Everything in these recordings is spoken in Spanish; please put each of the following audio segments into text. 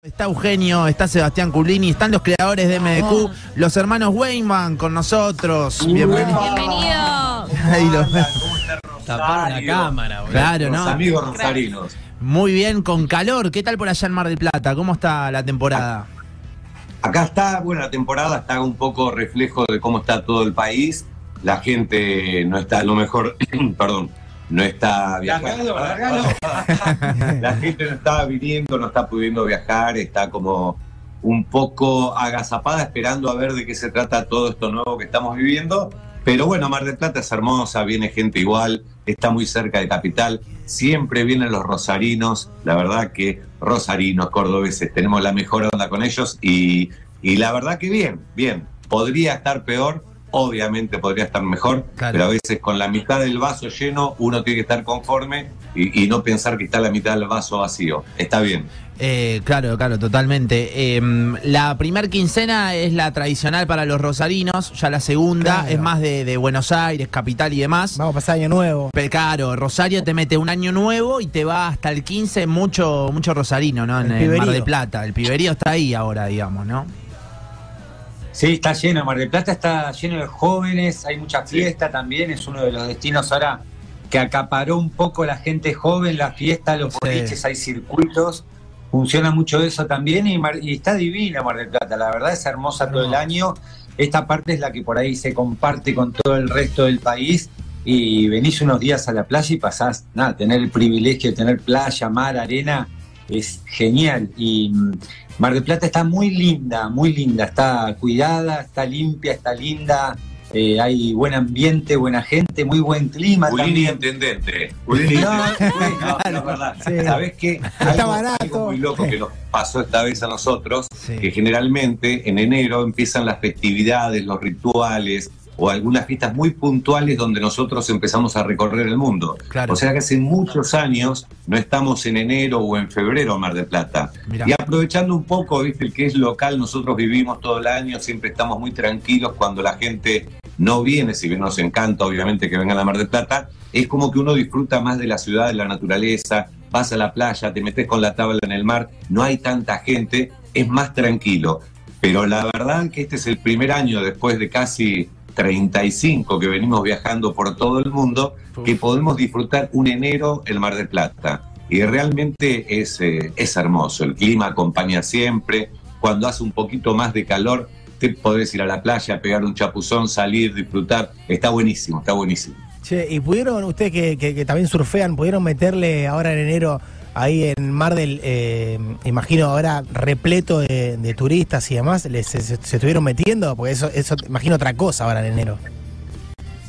Está Eugenio, está Sebastián Culini, están los creadores de MDQ, los hermanos Weyman con nosotros. Bienvenidos. Bienvenido. Ahí Taparon la cámara, boludo. Claro, Los ¿no? amigos rosarinos. Muy bien, con calor. ¿Qué tal por allá en Mar del Plata? ¿Cómo está la temporada? Acá está, bueno, la temporada está un poco reflejo de cómo está todo el país. La gente no está, a lo mejor, perdón, no está viajando. La gente no está viniendo, no está pudiendo viajar, está como un poco agazapada esperando a ver de qué se trata todo esto nuevo que estamos viviendo. Pero bueno, Mar del Plata es hermosa, viene gente igual, está muy cerca de Capital, siempre vienen los rosarinos, la verdad que rosarinos, cordobeses, tenemos la mejor onda con ellos y, y la verdad que bien, bien, podría estar peor, obviamente podría estar mejor, Claro. pero a veces con la mitad del vaso lleno uno tiene que estar conforme y, y no pensar que está la mitad del vaso vacío, está bien. Eh, claro, claro, totalmente. Eh, la primer quincena es la tradicional para los rosarinos, ya la segunda Claro. es más de, de Buenos Aires, capital y demás. Vamos a pasar año nuevo. Pero claro, Rosario te mete un año nuevo y te va hasta el 15 mucho, mucho rosarino, ¿no? En, El en Mar piberío. del Plata. El piberío está ahí ahora, digamos, ¿no? Sí, está lleno. Mar del Plata está lleno de jóvenes, hay mucha fiesta también. Es uno de los destinos ahora que acaparó un poco la gente joven, la fiesta, los Sí. boliches, hay circuitos. Funciona mucho eso también y, Mar- y está divina Mar del Plata. La verdad es hermosa todo el año. Esta parte es la que por ahí se comparte con todo el resto del país. Y venís unos días a la playa y pasás, nada, tener el privilegio de tener playa, mar, arena, es genial. Y mm, Mar del Plata está muy linda, muy linda, está cuidada, está limpia, está linda, eh, hay buen ambiente, buena gente, muy buen clima Ulini también. intendente. Ulini No, No, no, verdad. Sí. ¿Sabés qué? Está Algo- barato. algo muy loco que nos pasó esta vez a nosotros, Sí. que generalmente en enero empiezan las festividades, los rituales o algunas fiestas muy puntuales donde nosotros empezamos a recorrer el mundo. Claro. O sea que hace muchos años no estamos en enero o en febrero Mar del Plata. Mirá. Y aprovechando un poco, viste, el que es local, nosotros vivimos todo el año, siempre estamos muy tranquilos cuando la gente no viene, si bien nos encanta obviamente que vengan a Mar del Plata, es como que uno disfruta más de la ciudad, de la naturaleza, vas a la playa, te metes con la tabla en el mar, no hay tanta gente, es más tranquilo. Pero la verdad que este es el primer año después de casi 35 que venimos viajando por todo el mundo, que podemos disfrutar un enero en Mar del Plata. Y realmente es, eh, es hermoso, el clima acompaña siempre, cuando hace un poquito más de calor, te podés ir a la playa, pegar un chapuzón, salir, disfrutar, está buenísimo, está buenísimo. Che, y pudieron, ustedes que, que- que también surfean, pudieron meterle ahora en enero ahí en Mar del, eh, imagino ahora repleto de, de turistas y demás, les, se, estuvieron metiendo, porque eso, eso, imagino otra cosa ahora en enero.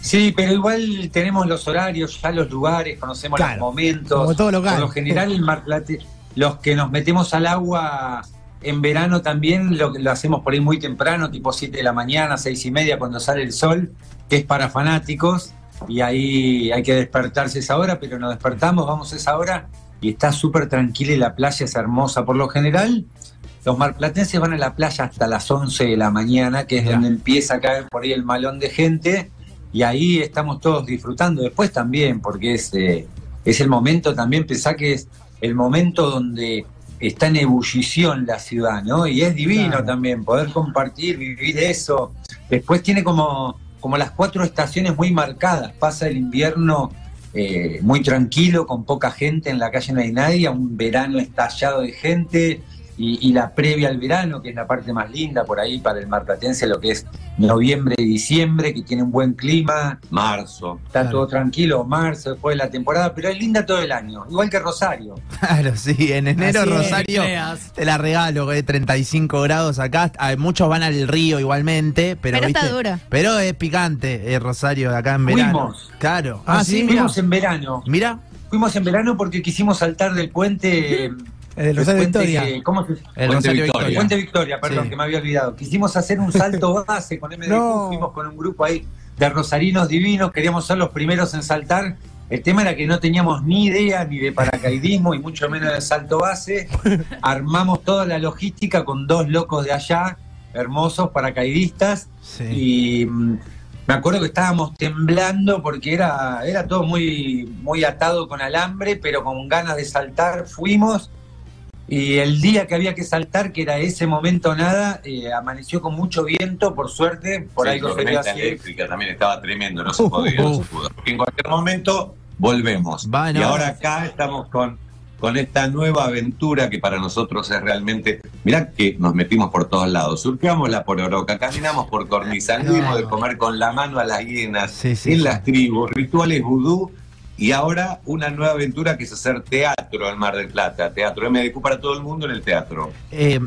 Sí, pero igual tenemos los horarios, ya los lugares, conocemos Claro, los momentos. como todo local. Por lo general, el Mar Plate, los que nos metemos al agua en verano también lo, lo hacemos por ahí muy temprano, tipo 7 de la mañana, 6 y media, cuando sale el sol, que es para fanáticos. Y ahí hay que despertarse esa hora, pero nos despertamos, vamos a esa hora y está súper tranquila y la playa es hermosa. Por lo general, los marplatenses van a la playa hasta las 11 de la mañana, que es donde empieza a caer por ahí el malón de gente, y ahí estamos todos disfrutando. Después también, porque es, eh, es el momento también, pensá que es el momento donde está en ebullición la ciudad, ¿no? Y es divino Claro. también poder compartir, vivir eso. Después tiene como, como las cuatro estaciones muy marcadas. Pasa el invierno eh, muy tranquilo, con poca gente, en la calle no hay nadie, un verano estallado de gente, y, y la previa al verano, que es la parte más linda por ahí para el marplatense, lo que es noviembre y diciembre, que tiene un buen clima, Marzo. está Claro. todo tranquilo, marzo, después de la temporada, pero es linda todo el año, igual que Rosario. Claro, sí, en enero Así Rosario te la regalo, que es 35 grados acá. Ah, Muchos van al río igualmente, pero, Pero está ¿viste? dura. Pero es picante, eh, Rosario, acá en verano. Fuimos. Claro. Ah, sí, mira. Fuimos en verano, Mira, fuimos en verano porque quisimos saltar del puente... El Rosario puente Victoria. ¿Cómo se el Puente Rosario Victoria. Victoria. Puente Victoria, perdón, Sí. que me había olvidado. Quisimos hacer un salto base con MDQ, No. fuimos con un grupo ahí de rosarinos divinos, queríamos ser los primeros en saltar. El tema era que no teníamos ni idea ni de paracaidismo y mucho menos de salto base. Armamos toda la logística con dos locos de allá, hermosos paracaidistas, Sí. y mm, me acuerdo que estábamos temblando porque era, era todo muy, muy atado con alambre, pero con ganas de saltar fuimos. Y el día que había que saltar, que era ese momento nada, eh, amaneció con mucho viento, por suerte, por Sí, se tormenta eléctrica también estaba tremendo, no se podía, no se pudo. En cualquier momento volvemos. Bueno. y ahora acá estamos con, con esta nueva aventura que para nosotros es realmente. Mirá que nos metimos por todos lados. Surfeamos la pororoca, caminamos por cornisa, anduvimos de comer con la mano a las hienas, Sí, sí, en las tribus, rituales vudú. Y ahora una nueva aventura que es hacer teatro en Mar del Plata, teatro MDQ para todo el mundo en el teatro. Eh,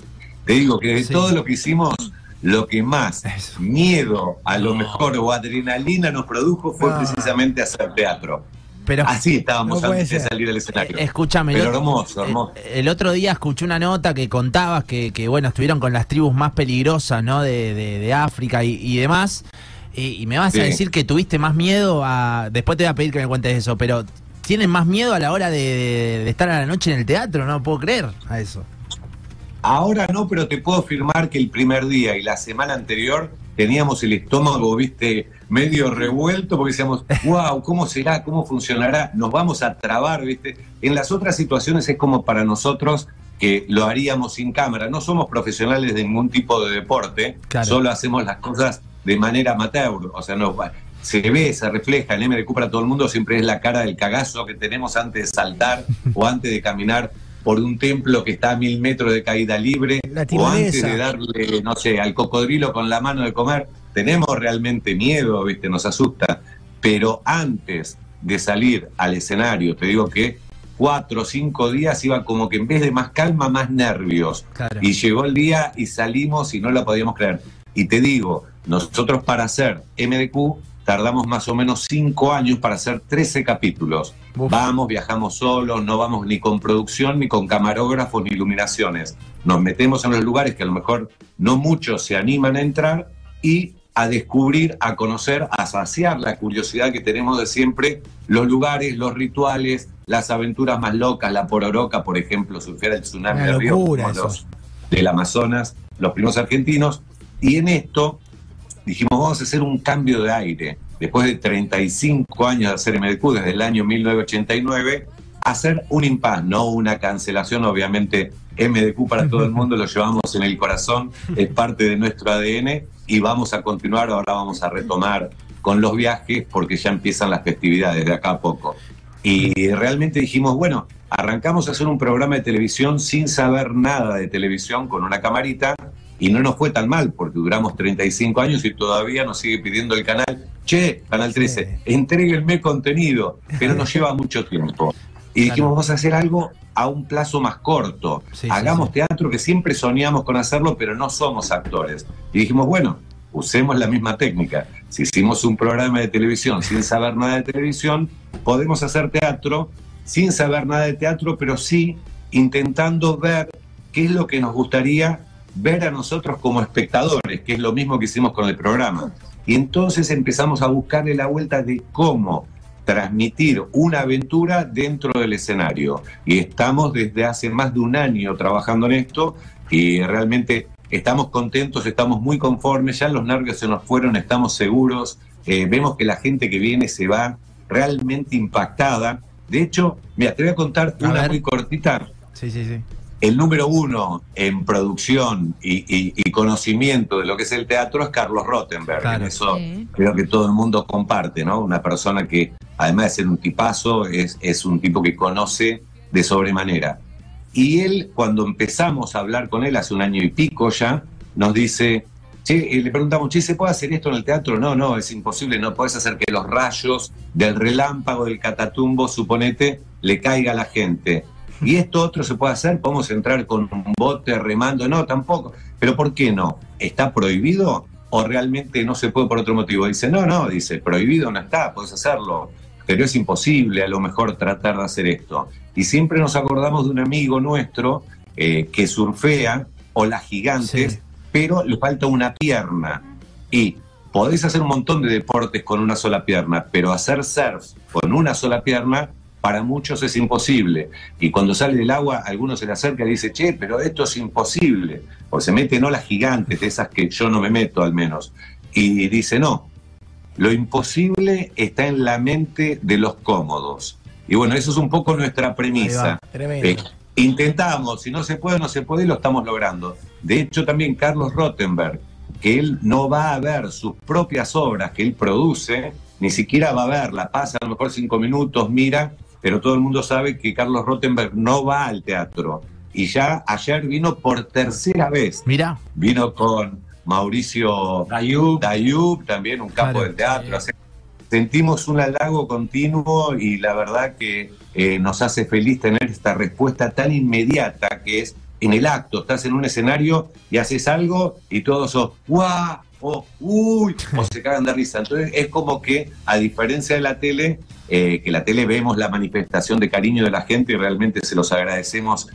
Te digo que de Sí. todo lo que hicimos, lo que más Eso. miedo a lo No. mejor o adrenalina nos produjo fue No. precisamente hacer teatro. pero Así estábamos No antes de salir al escenario. Eh, escúchame, Pero el- hermoso, hermoso. eh, El otro día escuché una nota que contabas que, que, bueno, estuvieron con las tribus más peligrosas, ¿no? De, de- de África y, y demás. Y, y me vas Sí. a decir que tuviste más miedo a... Después te voy a pedir que me cuentes eso, pero ¿tienes más miedo a la hora de, de- de estar a la noche en el teatro? No puedo creer a eso. Ahora no, pero te puedo afirmar que el primer día y la semana anterior teníamos el estómago, viste, medio revuelto porque decíamos, wow, ¿cómo será? ¿Cómo funcionará? Nos vamos a trabar, viste. En las otras situaciones es como para nosotros que lo haríamos sin cámara. No somos profesionales de ningún tipo de deporte, Claro. solo hacemos las cosas de manera amateur. O sea, no, se ve, se refleja en MDQ para todo el mundo, siempre es la cara del cagazo que tenemos antes de saltar o antes de caminar por un templo que está a mil metros de caída libre o antes de darle, no sé, al cocodrilo con la mano de comer. Tenemos realmente miedo, ¿viste? Nos asusta. Pero antes de salir al escenario, te digo que cuatro o cinco días iba como que en vez de más calma, más nervios. Claro. Y llegó el día y salimos y no la podíamos creer. Y te digo, nosotros para hacer MDQ tardamos más o menos cinco años para hacer 13 capítulos. Uf. Vamos, viajamos solos, no vamos ni con producción, ni con camarógrafos, ni iluminaciones. Nos metemos en los lugares que a lo mejor no muchos se animan a entrar y a descubrir, a conocer, a saciar la curiosidad que tenemos de siempre, los lugares, los rituales, las aventuras más locas, la pororoca, por ejemplo, surfear el tsunami Una de río, los del Amazonas, los primos argentinos, y en esto dijimos, vamos a hacer un cambio de aire. Después de 35 años de hacer MDQ, desde el año 1989, hacer un impas, no una cancelación. Obviamente, MDQ para todo el mundo lo llevamos en el corazón, es parte de nuestro ADN y vamos a continuar. Ahora vamos a retomar con los viajes porque ya empiezan las festividades de acá a poco. Y realmente dijimos, bueno, arrancamos a hacer un programa de televisión sin saber nada de televisión con una camarita y no nos fue tan mal porque duramos 35 años y todavía nos sigue pidiendo el canal, che, Canal 13, entréguenme contenido, pero nos lleva mucho tiempo. Y dijimos, vamos a hacer algo a un plazo más corto. Sí, sí, Hagamos sí. teatro que siempre soñamos con hacerlo, pero no somos actores. Y dijimos, bueno, usemos la misma técnica. Si hicimos un programa de televisión sin saber nada de televisión, podemos hacer teatro sin saber nada de teatro, pero sí intentando ver qué es lo que nos gustaría ver a nosotros como espectadores, que es lo mismo que hicimos con el programa. Y entonces empezamos a buscarle la vuelta de cómo transmitir una aventura dentro del escenario. Y estamos desde hace más de un año trabajando en esto y realmente estamos contentos, estamos muy conformes, ya los nervios se nos fueron, estamos seguros, eh, vemos que la gente que viene se va realmente impactada. De hecho, mira, te voy a contar A una ver. muy cortita. Sí, sí, sí. El número uno en producción y, y- y conocimiento de lo que es el teatro es Carlos Rottenberg. Claro. Eso Sí. creo que todo el mundo comparte, ¿no? Una persona que, además de ser un tipazo, es, es un tipo que conoce de sobremanera. Y él, cuando empezamos a hablar con él hace un año y pico ya, nos dice, che, eh, le preguntamos, che, ¿se puede hacer esto en el teatro? No, no, es imposible, no puedes hacer que los rayos del relámpago, del catatumbo, suponete, le caiga a la gente. Y esto otro se puede hacer, podemos entrar con un bote remando, no, tampoco. Pero ¿por qué no? ¿Está prohibido o realmente no se puede por otro motivo? Dice, no, no, dice, prohibido no está, puedes hacerlo, pero es imposible a lo mejor tratar de hacer esto. Y siempre nos acordamos de un amigo nuestro eh, que surfea olas gigantes, Sí. pero le falta una pierna. Y podés hacer un montón de deportes con una sola pierna, pero hacer surf con una sola pierna para muchos es imposible. Y cuando sale del agua, alguno se le acerca y dice, che, pero esto es imposible. O se mete en olas gigantes, de esas que yo no me meto al menos. Y dice, no, lo imposible está en la mente de los cómodos. Y bueno, eso es un poco nuestra premisa. Eh, Intentamos, si no se puede, no se puede y lo estamos logrando. De hecho, también Carlos Rottenberg, que él no va a ver sus propias obras que él produce, ni siquiera va a verla, pasa a lo mejor cinco minutos, mira, pero todo el mundo sabe que Carlos Rottenberg no va al teatro. Y ya ayer vino por tercera vez. Mira. Vino con Mauricio Dayub, Dayub también un capo Claro, del teatro. sí. Sentimos un halago continuo y la verdad que eh, nos hace feliz tener esta respuesta tan inmediata que es en el acto. Estás en un escenario y haces algo y todos son ¡guau! O ¡uy! o se cagan de risa. Entonces es como que, a diferencia de la tele, eh, que la tele vemos la manifestación de cariño de la gente y realmente se los agradecemos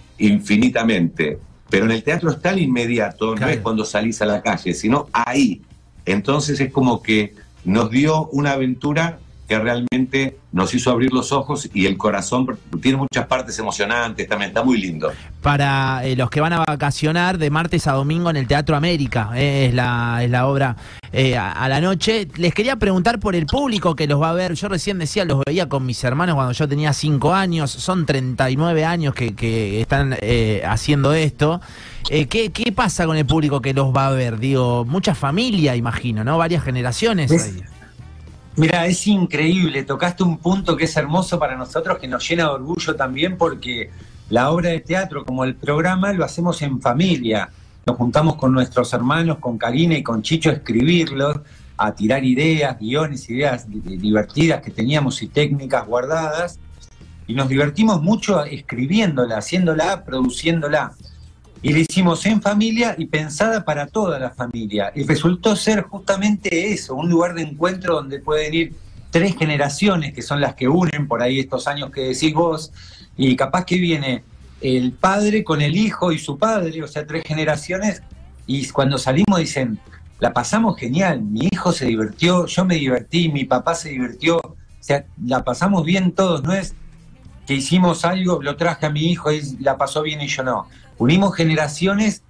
infinitamente. Pero en el teatro es tan inmediato, no Claro. es cuando salís a la calle, sino ahí. Entonces es como que nos dio una aventura que realmente nos hizo abrir los ojos y el corazón tiene muchas partes emocionantes también, está muy lindo. Para eh, los que van a vacacionar de martes a domingo en el Teatro América, eh, es, la, es la obra eh, a, a la noche. Les quería preguntar por el público que los va a ver. Yo recién decía, los veía con mis hermanos cuando yo tenía 5 años, son 39 años que, que están eh, haciendo esto. Eh, ¿qué, ¿Qué pasa con el público que los va a ver? Digo, mucha familia, imagino, ¿no? Varias generaciones. Es- ahí. Mira, es increíble, tocaste un punto que es hermoso para nosotros, que nos llena de orgullo también porque la obra de teatro como el programa lo hacemos en familia. Nos juntamos con nuestros hermanos, con Karina y con Chicho a escribirlos, a tirar ideas, guiones, ideas di- di- divertidas que teníamos y técnicas guardadas. Y nos divertimos mucho escribiéndola, haciéndola, produciéndola. Y la hicimos en familia y pensada para toda la familia. Y resultó ser justamente eso, un lugar de encuentro donde pueden ir tres generaciones, que son las que unen por ahí estos años que decís vos, y capaz que viene el padre con el hijo y su padre, o sea, tres generaciones, y cuando salimos dicen, la pasamos genial, mi hijo se divirtió, yo me divertí, mi papá se divirtió, o sea, la pasamos bien todos, no es que hicimos algo, lo traje a mi hijo y la pasó bien y yo no. Unimos generaciones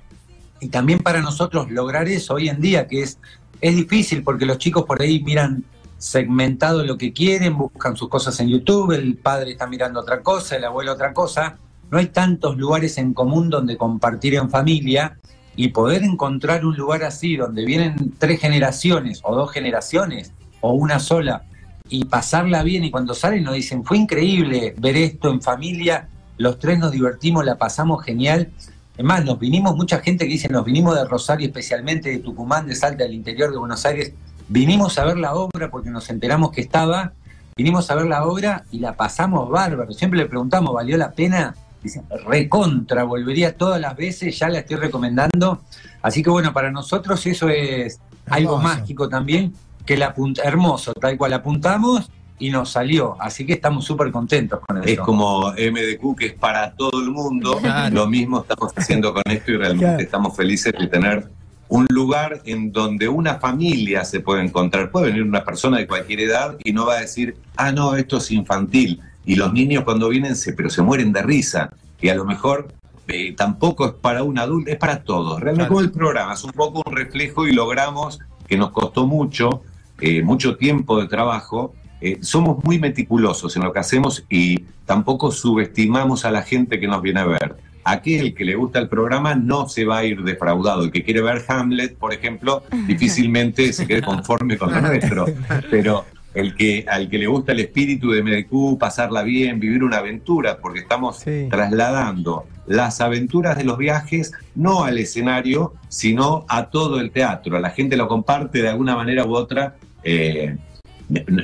y también para nosotros lograr eso hoy en día, que es, es difícil porque los chicos por ahí miran segmentado lo que quieren, buscan sus cosas en YouTube, el padre está mirando otra cosa, el abuelo otra cosa. No hay tantos lugares en común donde compartir en familia y poder encontrar un lugar así donde vienen tres generaciones o dos generaciones o una sola y pasarla bien y cuando salen nos dicen, fue increíble ver esto en familia, los tres nos divertimos, la pasamos genial. Es más, nos vinimos, mucha gente que dice, nos vinimos de Rosario, especialmente de Tucumán, de Salta, del interior de Buenos Aires, vinimos a ver la obra porque nos enteramos que estaba, vinimos a ver la obra y la pasamos bárbaro. Siempre le preguntamos, ¿valió la pena? Dicen, recontra, volvería todas las veces, ya la estoy recomendando. Así que bueno, para nosotros eso es algo mágico también, que la apunta, hermoso, tal cual apuntamos y nos salió. Así que estamos súper contentos con eso. Es como MDQ, que es para todo el mundo. Claro. Lo mismo estamos haciendo con esto y realmente Claro. estamos felices de tener un lugar en donde una familia se puede encontrar. Puede venir una persona de cualquier edad y no va a decir, ah, no, esto es infantil. Y los niños cuando vienen, se, pero se mueren de risa. Y a lo mejor eh, tampoco es para un adulto, es para todos. Realmente Claro. como el programa es un poco un reflejo y logramos que nos costó mucho, eh, mucho tiempo de trabajo. Eh, somos muy meticulosos en lo que hacemos y tampoco subestimamos a la gente que nos viene a ver. Aquel que le gusta el programa no se va a ir defraudado. El que quiere ver Hamlet, por ejemplo, difícilmente se quede conforme con lo nuestro. Pero el que, al que le gusta el espíritu de MDQ, pasarla bien, vivir una aventura, porque estamos Sí. trasladando las aventuras de los viajes no al escenario, sino a todo el teatro. La gente lo comparte de alguna manera u otra. eh,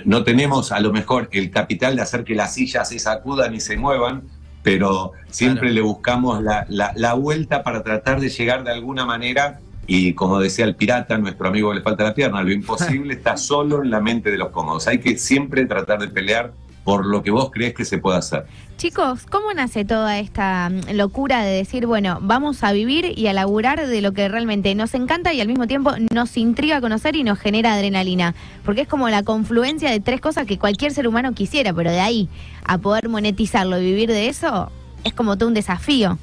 no tenemos a lo mejor el capital de hacer que las sillas se sacudan y se muevan, pero siempre Claro. le buscamos la, la- la vuelta para tratar de llegar de alguna manera. Y como decía el pirata, nuestro amigo le falta la pierna, lo imposible está solo en la mente de los cómodos. Hay que siempre tratar de pelear por lo que vos crees que se puede hacer. Chicos, ¿cómo nace toda esta mm, locura de decir, bueno, vamos a vivir y a laburar de lo que realmente nos encanta y al mismo tiempo nos intriga conocer y nos genera adrenalina? Porque es como la confluencia de tres cosas que cualquier ser humano quisiera, pero de ahí a poder monetizarlo y vivir de eso es como todo un desafío.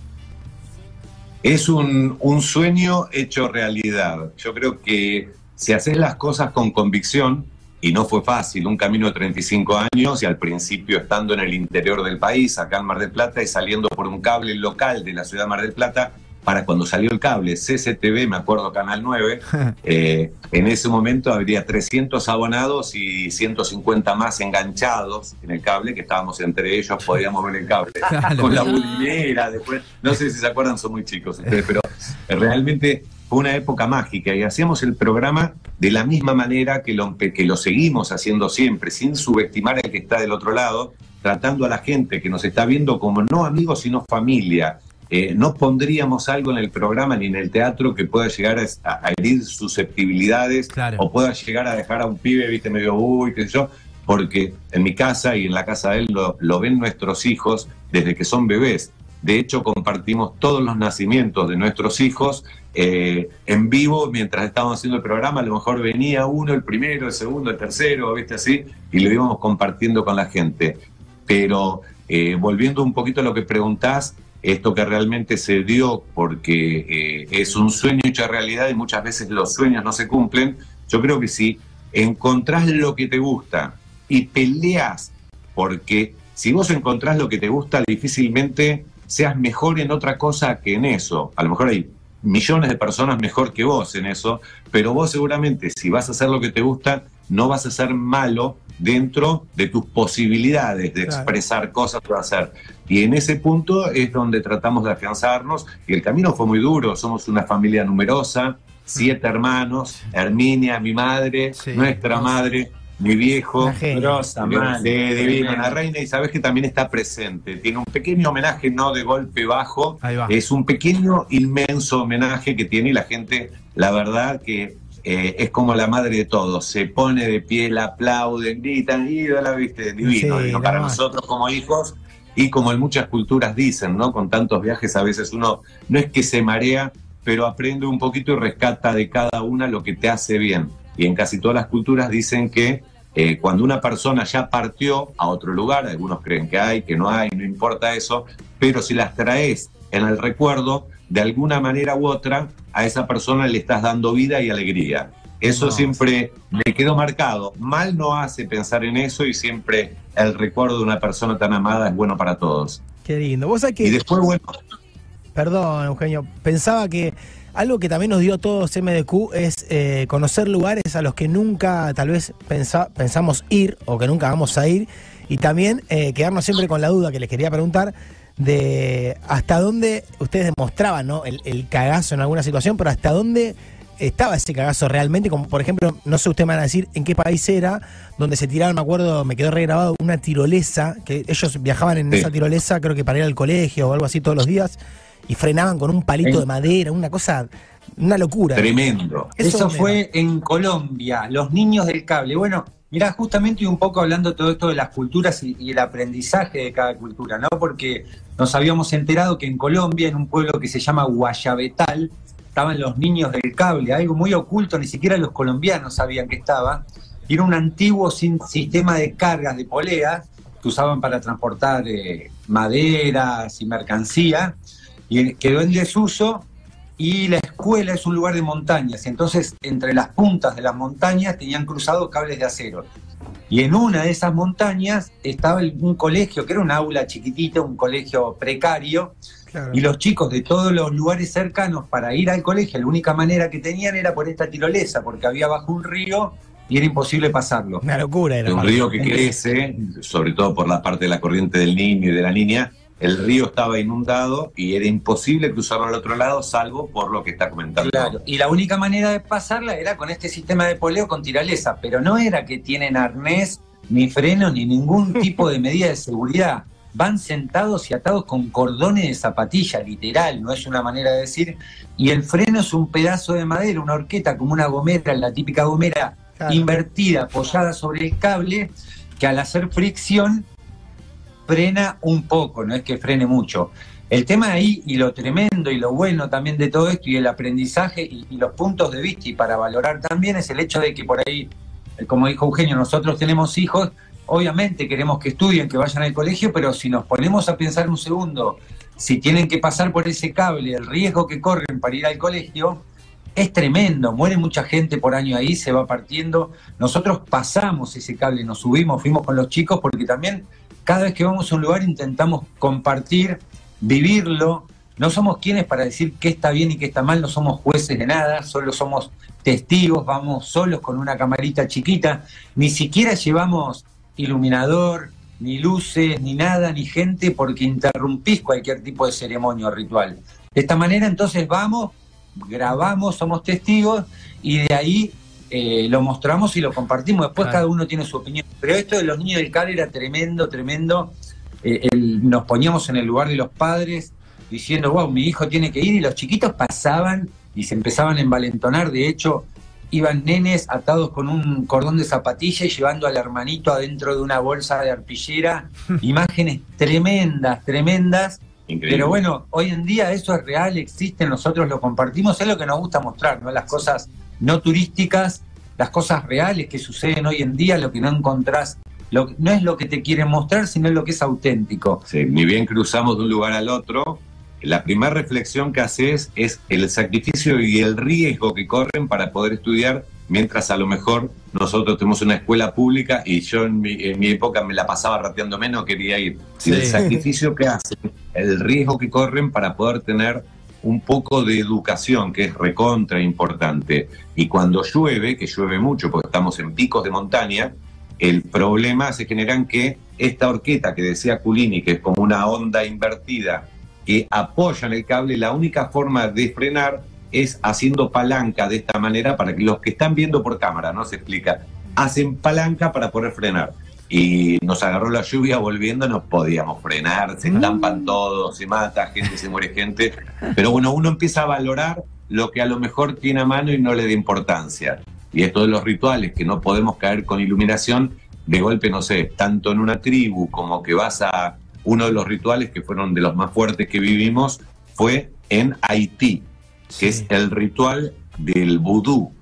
Es un, un sueño hecho realidad. Yo creo que si haces las cosas con convicción, y no fue fácil, un camino de 35 años y al principio estando en el interior del país, acá en Mar del Plata, y saliendo por un cable local de la ciudad de Mar del Plata, para cuando salió el cable CCTV, me acuerdo Canal 9, eh, en ese momento habría 300 abonados y 150 más enganchados en el cable, que estábamos entre ellos, podíamos ver el cable. Con la bulinera, después, no sé si se acuerdan, son muy chicos ustedes, pero realmente fue una época mágica y hacíamos el programa de la misma manera que lo, que lo seguimos haciendo siempre, sin subestimar al que está del otro lado, tratando a la gente que nos está viendo como no amigos, sino familia. Eh, no pondríamos algo en el programa ni en el teatro que pueda llegar a, herir susceptibilidades o pueda llegar a dejar a un pibe, viste, medio uy, qué sé yo, porque en mi casa y en la casa de él lo ven nuestros hijos desde que son bebés. De hecho, compartimos todos los nacimientos de nuestros hijos eh, en vivo mientras estábamos haciendo el programa. A lo mejor venía uno, el primero, el segundo, el tercero, ¿viste así? Y lo íbamos compartiendo con la gente. Pero eh, volviendo un poquito a lo que preguntás, esto que realmente se dio porque eh, es un sueño hecho realidad y muchas veces los sueños no se cumplen, yo creo que si encontrás lo que te gusta y peleas, porque si vos encontrás lo que te gusta, difícilmente seas mejor en otra cosa que en eso. A lo mejor hay millones de personas mejor que vos en eso, pero vos seguramente si vas a hacer lo que te gusta, no vas a ser malo dentro de tus posibilidades de expresar cosas o hacer. Y en ese punto es donde tratamos de afianzarnos y el camino fue muy duro, somos una familia numerosa, siete hermanos, Herminia, mi madre, nuestra madre, mi viejo, grosa, de Divino, la reina, y sabes que también está presente. Tiene un pequeño homenaje, no de golpe bajo, es un pequeño, inmenso homenaje que tiene y la gente, la verdad que eh, es como la madre de todos, se pone de pie, la aplauden, gritan, y la viste, divino, para nosotros como hijos y como en muchas culturas dicen, ¿no? Con tantos viajes a veces uno no es que se marea, pero aprende un poquito y rescata de cada una lo que te hace bien. Y en casi todas las culturas dicen que eh, cuando una persona ya partió a otro lugar, algunos creen que hay, que no hay, no importa eso, pero si las traes en el recuerdo, de alguna manera u otra, a esa persona le estás dando vida y alegría. Eso siempre me quedó marcado. Mal no hace pensar en eso y siempre el recuerdo de una persona tan amada es bueno para todos. Qué lindo. ¿Vos sabés que... Y después, bueno... Perdón, Eugenio. Pensaba que algo que también nos dio a todos MDQ es eh, conocer lugares a los que nunca tal vez pensamos ir o que nunca vamos a ir. Y también eh, quedarnos siempre con la duda que les quería preguntar de hasta dónde ustedes demostraban ¿no? el, cagazo en alguna situación, pero hasta dónde estaba ese cagazo realmente, como por ejemplo, no sé, ustedes me van a decir en qué país era, donde se tiraron, me acuerdo, me quedó regrabado, una tirolesa, que ellos viajaban en esa tirolesa, creo que para ir al colegio o algo así todos los días, y frenaban con un palito de madera, una cosa, una locura. Tremendo. Eso, fue en Colombia, los niños del cable. Bueno, mirá, justamente un poco hablando todo esto de las culturas y, el aprendizaje de cada cultura, ¿no? Porque nos habíamos enterado que en Colombia, en un pueblo que se llama Guayabetal, estaban los niños del cable, algo muy oculto, ni siquiera los colombianos sabían que estaba. era un antiguo sistema de cargas de poleas que usaban para transportar eh, maderas y mercancía y quedó en desuso y la escuela es un lugar de montañas, entonces entre las puntas de las montañas tenían cruzados cables de acero. Y en una de esas montañas estaba un colegio, que era un aula chiquitita, un colegio precario, y los chicos de todos los lugares cercanos para ir al colegio, la única manera que tenían era por esta tirolesa, porque había bajo un río y era imposible pasarlo. Una locura era. Un río que crece, sobre todo por la parte de la corriente del niño y de la niña, el río estaba inundado y era imposible cruzarlo al otro lado, salvo por lo que está comentando. Claro, y la única manera de pasarla era con este sistema de poleo con tiraleza, pero no era que tienen arnés, ni frenos, ni ningún tipo de medida de seguridad. Van sentados y atados con cordones de zapatilla, literal, no es una manera de decir. Y el freno es un pedazo de madera, una horqueta como una gomera, la típica gomera invertida, apoyada sobre el cable, que al hacer fricción frena un poco, no es que frene mucho. El tema ahí y lo tremendo y lo bueno también de todo esto y el aprendizaje y, los puntos de vista y para valorar también es el hecho de que por ahí, como dijo Eugenio, nosotros tenemos hijos, obviamente queremos que estudien, que vayan al colegio, pero si nos ponemos a pensar un segundo, si tienen que pasar por ese cable, el riesgo que corren para ir al colegio, es tremendo, muere mucha gente por año ahí, se va partiendo. Nosotros pasamos ese cable, nos subimos, fuimos con los chicos porque también cada vez que vamos a un lugar intentamos compartir, vivirlo. No somos quienes para decir qué está bien y qué está mal, no somos jueces de nada, solo somos testigos, vamos solos con una camarita chiquita, ni siquiera llevamos iluminador, ni luces, ni nada, ni gente, porque interrumpís cualquier tipo de ceremonia o ritual. De esta manera entonces vamos, grabamos, somos testigos y de ahí eh, lo mostramos y lo compartimos. Después Claro. cada uno tiene su opinión. Pero esto de los niños del cable era tremendo, tremendo. Eh, el- nos poníamos en el lugar de los padres diciendo, wow, mi hijo tiene que ir y los chiquitos pasaban y se empezaban a envalentonar. De hecho, iban nenes atados con un cordón de zapatilla y llevando al hermanito adentro de una bolsa de arpillera. Imágenes tremendas, tremendas. Increíble. Pero bueno, hoy en día eso es real, existe, nosotros lo compartimos, es lo que nos gusta mostrar, ¿no? Las cosas no turísticas, las cosas reales que suceden hoy en día, lo que no encontrás, lo, no es lo que te quieren mostrar, sino lo que es auténtico. Sí, ni bien cruzamos de un lugar al otro, la primera reflexión que haces es el sacrificio y el riesgo que corren para poder estudiar, mientras a lo mejor nosotros tenemos una escuela pública y yo en mi, en mi época me la pasaba rateándome, no quería ir. Sí. Y el sacrificio que hacen, el riesgo que corren para poder tener un poco de educación, que es recontra importante. Y cuando llueve, que llueve mucho porque estamos en picos de montaña, el problema se genera en que esta horqueta que decía Culini, que es como una onda invertida, que apoya en el cable, la única forma de frenar es haciendo palanca de esta manera para que los que están viendo por cámara, no se explica, hacen palanca para poder frenar. Y nos agarró la lluvia volviendo, no podíamos frenar, se estampan todos, se mata gente, se muere gente. Pero bueno, uno empieza a valorar lo que a lo mejor tiene a mano y no le da importancia. Y esto de los rituales, que no podemos caer con iluminación, de golpe, no sé, tanto en una tribu como que vas a uno de los rituales que fueron de los más fuertes que vivimos, fue en Haití, que es el ritual del vudú,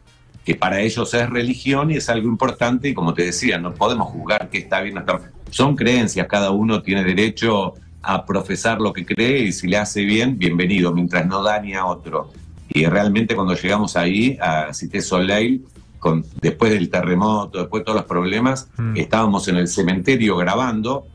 que para ellos es religión y es algo importante y como te decía, no podemos juzgar que está bien o está mal. Son creencias, cada uno tiene derecho a profesar lo que cree y si le hace bien, bienvenido, mientras no dañe a otro. Y realmente cuando llegamos ahí, a Cité Soleil, con, después del terremoto, después de todos los problemas, Mm. estábamos en el cementerio grabando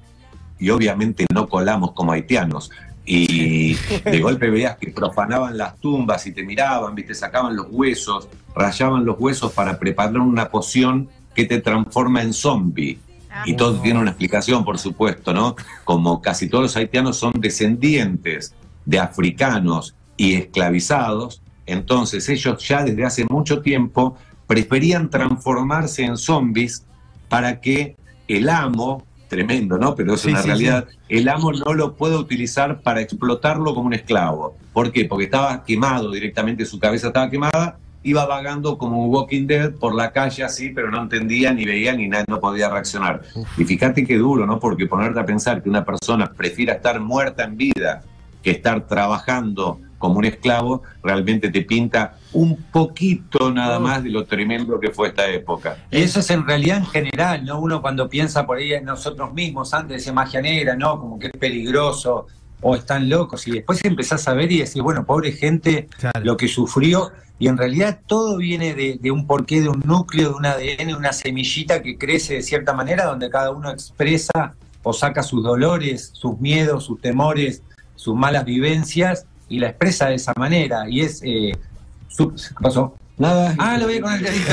y obviamente no colamos como haitianos. Y de golpe veías que profanaban las tumbas y te miraban, viste, sacaban los huesos, rayaban los huesos para preparar una poción que te transforma en zombie. Y todo tiene una explicación, por supuesto, ¿no? Como casi todos los haitianos son descendientes de africanos y esclavizados, entonces ellos ya desde hace mucho tiempo preferían transformarse en zombies para que el amo, tremendo, ¿no? Pero es Sí, una sí, realidad, el amo no lo pueda utilizar para explotarlo como un esclavo. ¿Por qué? Porque estaba quemado directamente, su cabeza estaba quemada, iba vagando como un Walking Dead por la calle así, pero no entendía, ni veía, ni nada, no podía reaccionar. Y fíjate qué duro, ¿no? Porque ponerte a pensar que una persona prefiera estar muerta en vida que estar trabajando como un esclavo, realmente te pinta un poquito nada más de lo tremendo que fue esta época. Y eso es en realidad en general, ¿no? Uno cuando piensa por ahí en nosotros mismos, antes decía magia negra, ¿no? Como que es peligroso o están locos. Y después empezás a ver y decís, bueno, pobre gente, Claro. lo que sufrió. Y en realidad todo viene de, de un porqué, de un núcleo, de un ADN, de una semillita que crece de cierta manera, donde cada uno expresa o saca sus dolores, sus miedos, sus temores, sus malas vivencias y la expresa de esa manera. Y es... Eh, ¿Qué pasó? Nada. Ah, lo vi con el dedito.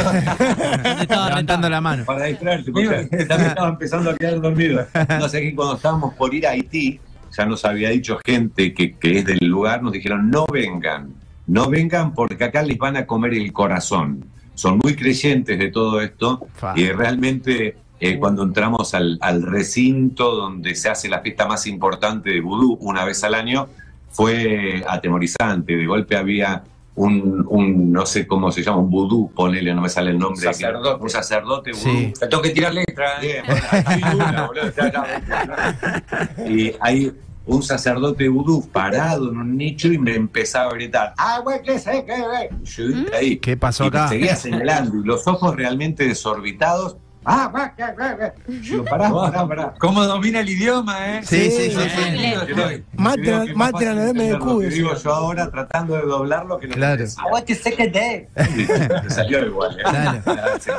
Levantando la mano. Para distraerte, porque ya me estaba empezando a quedar dormido. No sé que cuando estábamos por ir a Haití, ya nos había dicho gente que, que es del lugar, nos dijeron no vengan, no vengan porque acá les van a comer el corazón. Son muy creyentes de todo esto y realmente eh, cuando entramos al, al recinto donde se hace la fiesta más importante de vudú una vez al año, fue atemorizante. De golpe había un, un, no sé cómo se llama, un vudú, ponele, no me sale el nombre. Sacerdote. Un sacerdote vudú. Sí. Te tengo que tirar letra. ¿eh? Bien, hay una, boludo, ya, ya, Y hay un sacerdote vudú parado en un nicho y me empezaba a gritar, ¡ah, güey, qué sé, qué, güey! Y Yo ahí. ¿Qué pasó y me acá? seguía señalando y los ojos realmente desorbitados Ah, va, va, va. Digo, pará, pará, pará. ¿Cómo domina el idioma, eh? Sí, sí, sí, sí. Creo que- Mate- creo que mate más a la fácil MDQ, entender lo que decía. Digo yo ahora tratando de doblarlo que lo Claro. que say good day. Te salió igual, ¿eh? Claro.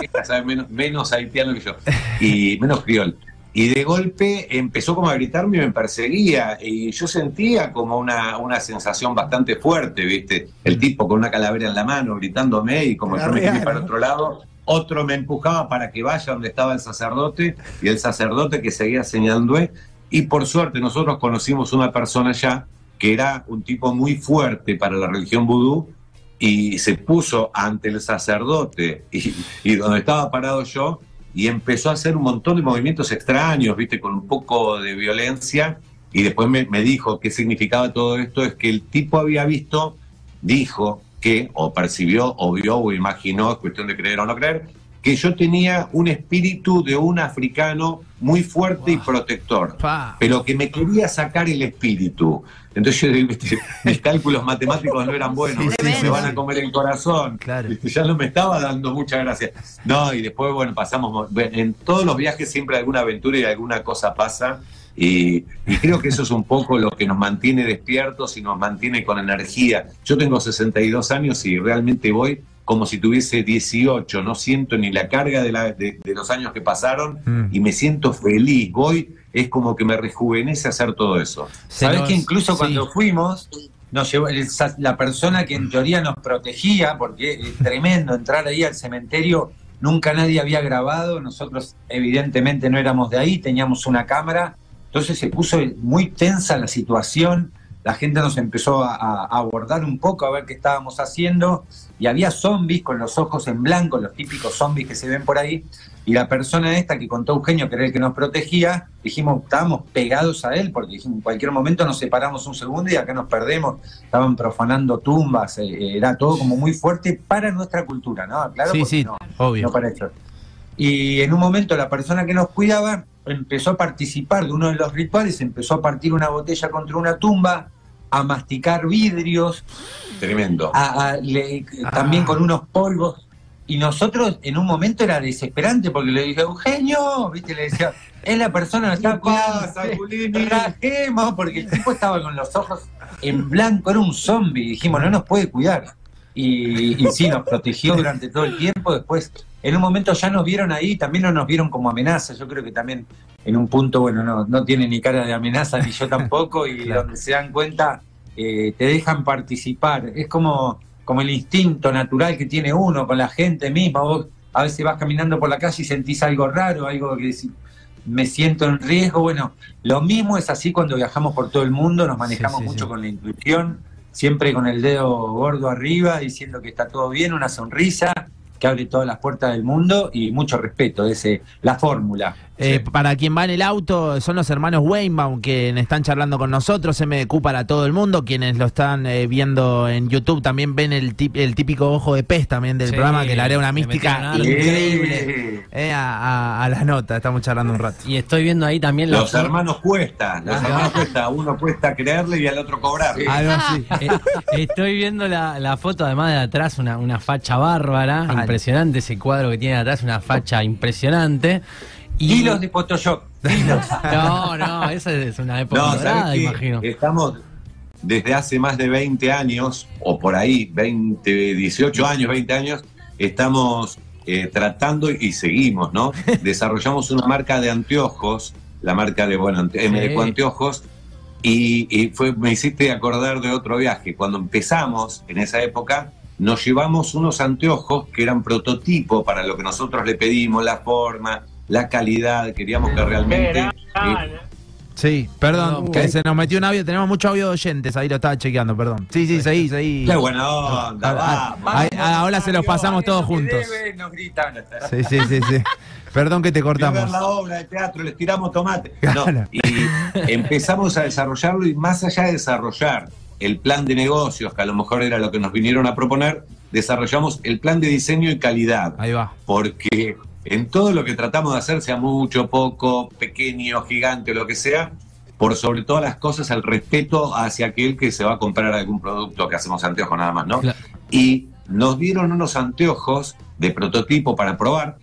Sabe menos, menos haitiano que yo. Y menos criol. Y de golpe empezó como a gritarme y me perseguía. Y yo sentía como una, una sensación bastante fuerte, ¿viste? El tipo con una calavera en la mano gritándome y como yo me quería real, para ¿no? otro lado. Otro me empujaba para que vaya donde estaba el sacerdote y el sacerdote que seguía señalando. Y por suerte nosotros conocimos una persona ya que era un tipo muy fuerte para la religión vudú y se puso ante el sacerdote. Y, donde estaba parado yo y empezó a hacer un montón de movimientos extraños, viste, con un poco de violencia. Y después me dijo qué significaba todo esto, es que el tipo había visto, dijo que, o percibió, o vio, o imaginó, es cuestión de creer o no creer, que yo tenía un espíritu de un africano muy fuerte y protector pero que me quería sacar el espíritu. Entonces yo digo, mis cálculos matemáticos no eran buenos, Sí, me sí, van a comer el corazón. Ya no me estaba dando mucha gracia. No, y después, bueno, pasamos, en todos los viajes siempre alguna aventura y alguna cosa pasa. Y, y creo que eso es un poco lo que nos mantiene despiertos y nos mantiene con energía. Yo tengo 62 años y realmente voy como si tuviese 18, no siento ni la carga de, la- de- de los años que pasaron Mm. y me siento feliz. Voy, es como que me rejuvenece hacer todo eso. Se Sabes nos- que incluso sí. cuando fuimos, nos llevó el la persona que en teoría nos protegía, porque es tremendo entrar ahí al cementerio, nunca nadie había grabado, nosotros evidentemente no éramos de ahí, teníamos una cámara, entonces se puso muy tensa la situación, la gente nos empezó a, abordar un poco a ver qué estábamos haciendo, y había zombies con los ojos en blanco, los típicos zombies que se ven por ahí, y la persona esta que contó Eugenio, que era el que nos protegía, dijimos, estábamos pegados a él, porque dijimos, en cualquier momento nos separamos un segundo y acá nos perdemos. Estaban profanando tumbas, eh, era todo como muy fuerte para nuestra cultura, ¿no? Claro, Sí, sí, no, obvio. no para ellos. Y en un momento la persona que nos cuidaba empezó a participar de uno de los rituales, empezó a partir una botella contra una tumba, a masticar vidrios, Tremendo. a- a- le- Ah. también con unos polvos. Y nosotros en un momento era desesperante porque le dije, Eugenio, ¿viste? Le decía, es la persona que está ¿Qué pasa, rajemos", porque el tipo estaba con los ojos en blanco, era un zombie. Dijimos, no nos puede cuidar. Y, y sí, nos protegió durante todo el tiempo. Después, en un momento ya nos vieron ahí, también no nos vieron como amenaza. Yo creo que también en un punto, bueno, no, no tiene ni cara de amenaza, ni yo tampoco, y Claro. donde se dan cuenta, eh, te dejan participar. Es como, como el instinto natural que tiene uno con la gente misma. Vos a veces vas caminando por la calle y sentís algo raro, algo que decís, me siento en riesgo. Bueno, lo mismo es así cuando viajamos por todo el mundo, nos manejamos sí, mucho sí. con la intuición, siempre con el dedo gordo arriba, diciendo que está todo bien, una sonrisa que abre todas las puertas del mundo y mucho respeto, ese la fórmula. Eh, Para quien va en el auto, son los hermanos Weinbaum quienes están charlando con nosotros, MDQ para todo el mundo, quienes lo están eh, viendo en YouTube también ven el, tip- el típico ojo de pez también del Sí, programa, que le haré una mística increíble eh, a, a- a la nota, estamos charlando un rato. Y estoy viendo ahí también Los hermanos cuesta, los Ah. hermanos cuesta, a uno cuesta creerle y al otro cobrar. Algo así. Eh, estoy viendo la, la foto además de atrás, una, una facha bárbara, Ah, impresionante ese cuadro que tiene atrás, una facha impresionante. Y Kilos de Photoshop, kilos. No, no, esa es una época No, dorada, imagino. Estamos desde hace más de 20 años, o por ahí, 20, 18 años, 20 años, estamos eh, tratando y seguimos, ¿no? Desarrollamos una marca de anteojos, la marca de, bueno, MDQ Anteojos, y, y fue, me hiciste acordar de otro viaje. Cuando empezamos en esa época, nos llevamos unos anteojos que eran prototipo para lo que nosotros le pedimos, la forma, la calidad, queríamos que realmente... eh, Sí, perdón, No, que se nos metió un audio, tenemos mucho audio de oyentes, ahí lo estaba chequeando, perdón. Sí, sí, seguí, seguí. Qué buena onda, vamos. ahí- ahora se los pasamos todos juntos. Nos gritan. Sí, sí, sí, sí. Perdón que te a ver cortamos. la obra de teatro, les tiramos tomate. No, y empezamos a desarrollarlo y más allá de desarrollar el plan de negocios, que a lo mejor era lo que nos vinieron a proponer, desarrollamos el plan de diseño y calidad. Ahí va. Porque en todo lo que tratamos de hacer, sea mucho, poco, pequeño, gigante, lo que sea, por sobre todas las cosas, el respeto hacia aquel que se va a comprar algún producto que hacemos anteojos nada más, ¿no? Claro. Y nos dieron unos anteojos de prototipo para probar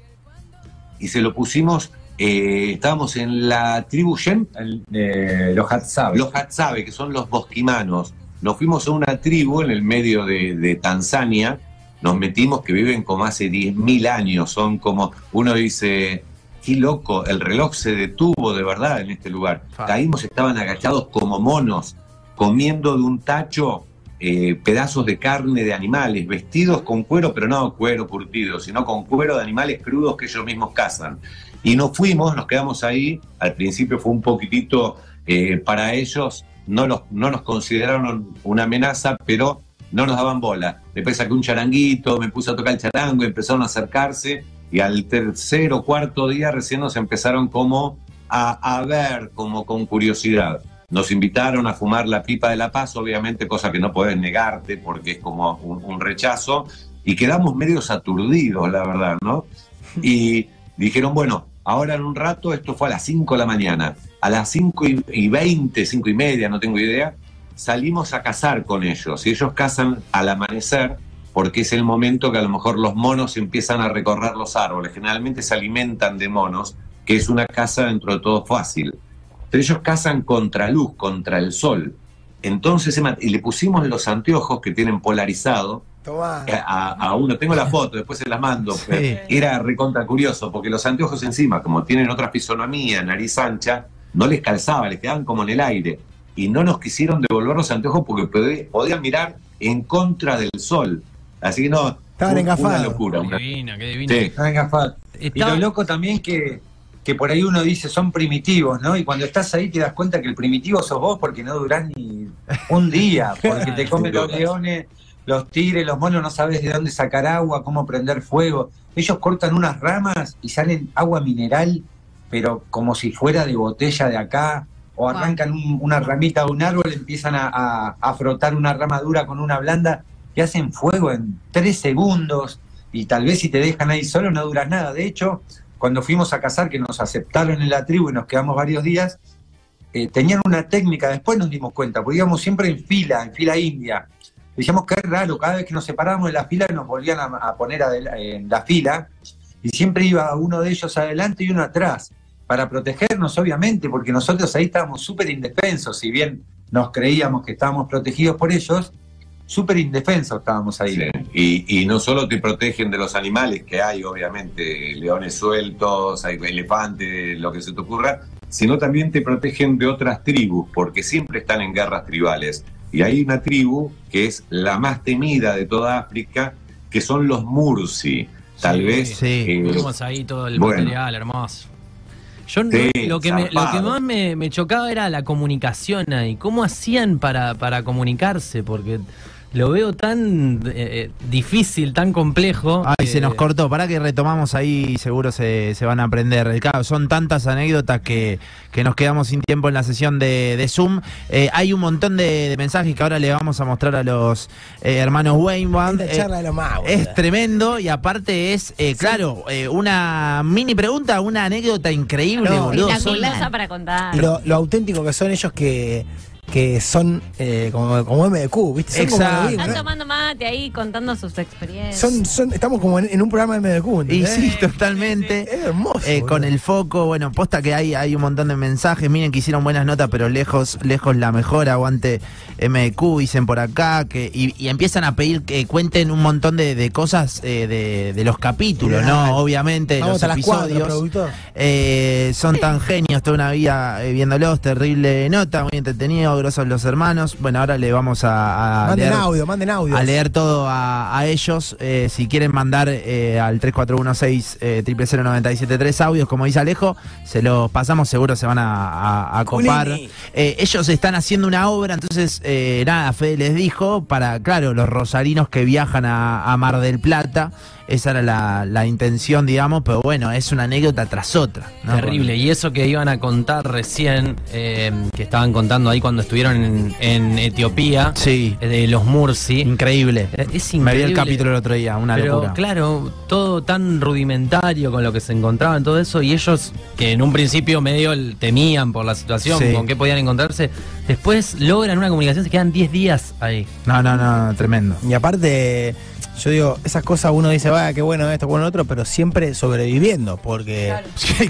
y se lo pusimos, eh, estábamos en la tribu El, eh, los Hatzabe. los Hatzabe, que son los bosquimanos. Nos fuimos a una tribu en el medio de, de Tanzania, nos metimos que viven como hace 10.000 años, son como, uno dice, qué loco, el reloj se detuvo de verdad en este lugar. Caímos, estaban agachados como monos, comiendo de un tacho eh, pedazos de carne de animales, vestidos con cuero, pero no cuero curtido, sino con cuero de animales crudos que ellos mismos cazan. Y nos fuimos, nos quedamos ahí, al principio fue un poquitito eh, para ellos, no, los, no nos consideraron una amenaza, pero no nos daban bola. Después saqué un charanguito, me puse a tocar el charango, empezaron a acercarse y al tercer o cuarto día recién nos empezaron como a, a ver, como con curiosidad. Nos invitaron a fumar la pipa de la paz, obviamente, cosa que no puedes negarte porque es como un, un rechazo, y quedamos medios aturdidos, la verdad, ¿no? Y dijeron, bueno, ahora en un rato, esto fue a las 5 de la mañana, a las 5 y, y 20, 5 y media, no tengo idea, salimos a cazar con ellos, y ellos cazan al amanecer, porque es el momento que a lo mejor los monos empiezan a recorrer los árboles, generalmente se alimentan de monos, que es una caza dentro de todo fácil. Pero ellos cazan contra luz, contra el sol. Entonces, y le pusimos los anteojos que tienen polarizado eh, a, a uno. Tengo la foto, después se las mando. Sí. Era recontra curioso, porque los anteojos encima, como tienen otra fisonomía, nariz ancha, no les calzaba, les quedaban como en el aire. Y no nos quisieron devolver los anteojos porque pod- podían mirar en contra del sol. Así que no, Estaban engafados. una locura. una- Divina, qué divina. Sí. Venga, Fat. Y Está- lo loco también que, que por ahí uno dice son primitivos, ¿no? Y cuando estás ahí te das cuenta que el primitivo sos vos porque no durás ni un día, porque te comen los leones, los tigres, los monos, no sabes de dónde sacar agua, cómo prender fuego. Ellos cortan unas ramas y salen agua mineral, pero como si fuera de botella de acá, o arrancan un- una ramita de un árbol, empiezan a, a- a frotar una rama dura con una blanda y hacen fuego en tres segundos y tal vez si te dejan ahí solo no duras nada. De hecho, cuando fuimos a cazar, que nos aceptaron en la tribu y nos quedamos varios días, eh, tenían una técnica, después nos dimos cuenta, porque íbamos siempre en fila, en fila india. Decíamos que es raro, cada vez que nos separábamos de la fila nos volvían a, a poner en la fila y siempre iba uno de ellos adelante y uno atrás, para protegernos obviamente, porque nosotros ahí estábamos súper indefensos, si bien nos creíamos que estábamos protegidos por ellos, súper indefensos estábamos ahí. Sí, Y, y no solo te protegen de los animales que hay, obviamente, leones sueltos, hay elefantes, lo que se te ocurra, sino también te protegen de otras tribus, porque siempre están en guerras tribales. Y hay una tribu que es la más temida de toda África, que son los Mursi. Tal Sí, vez. sí. eh, Vimos ahí todo el bueno. material, hermoso. Yo no- Sí, lo, que me, lo que más me, me chocaba era la comunicación ahí. ¿Cómo hacían para, para comunicarse? Porque lo veo tan eh, eh, difícil, tan complejo. Ay, que- se nos cortó. Para que retomamos ahí, seguro se, se van a aprender. Claro, son tantas anécdotas que, que nos quedamos sin tiempo en la sesión de, de Zoom. Eh, hay un montón de, de mensajes que ahora le vamos a mostrar a los eh, hermanos Weinband. Esta Eh, charla de lo más, boludo. es tremendo y aparte es, eh, claro, eh, una mini pregunta, una anécdota increíble, No, boludo. Son- Espectacular para contar. lo, lo auténtico que son ellos que, que son eh, como, como MDQ, ¿viste? Son como Exacto. lo mismo, Están ¿no? tomando mate ahí contando sus experiencias. Son, son, estamos como en, en un programa de MDQ, Y ¿entendés? sí, totalmente. Es hermoso. Eh, con el foco, bueno, posta que hay, hay un montón de mensajes. Miren que hicieron buenas notas, pero lejos, lejos la mejor. Aguante MQ, dicen por acá. que Y, y empiezan a pedir que cuenten un montón de, de cosas eh, de, de los capítulos, Claro. ¿no? Obviamente, de Vamos los a las cuatro, episodios. productor. Eh, son tan genios, toda una vida eh, viéndolos, terrible nota, muy entretenido, grosos los hermanos. Bueno, ahora le vamos a, a Manden leer audio, manden audio. a leer todo a, a ellos. Eh, si quieren mandar eh, al 3416 eh, 000973 audios, como dice Alejo, se los pasamos, seguro se van a, a- a copar. Eh, ellos están haciendo una obra, entonces, eh, nada, Fede les dijo, para, claro, los rosarinos que viajan a, a Mar del Plata, esa era la, la intención, digamos, pero bueno, es una anécdota tras otra. ¿no? Terrible. Y eso que iban a contar recién, eh, que estaban contando ahí cuando estuvieron en, en Etiopía, Sí, eh, de los Mursi. increíble. Eh, Es Me vi increíble. el capítulo el otro día, una Pero locura. claro, todo tan rudimentario con lo que se encontraban, todo eso, y ellos que en un principio medio temían por la situación, Sí. con qué podían encontrarse, después logran una comunicación, se quedan 10 días ahí. No, no, no, tremendo. Y aparte, yo digo, esas cosas uno dice, vaya, qué bueno esto, qué bueno otro, pero siempre sobreviviendo, porque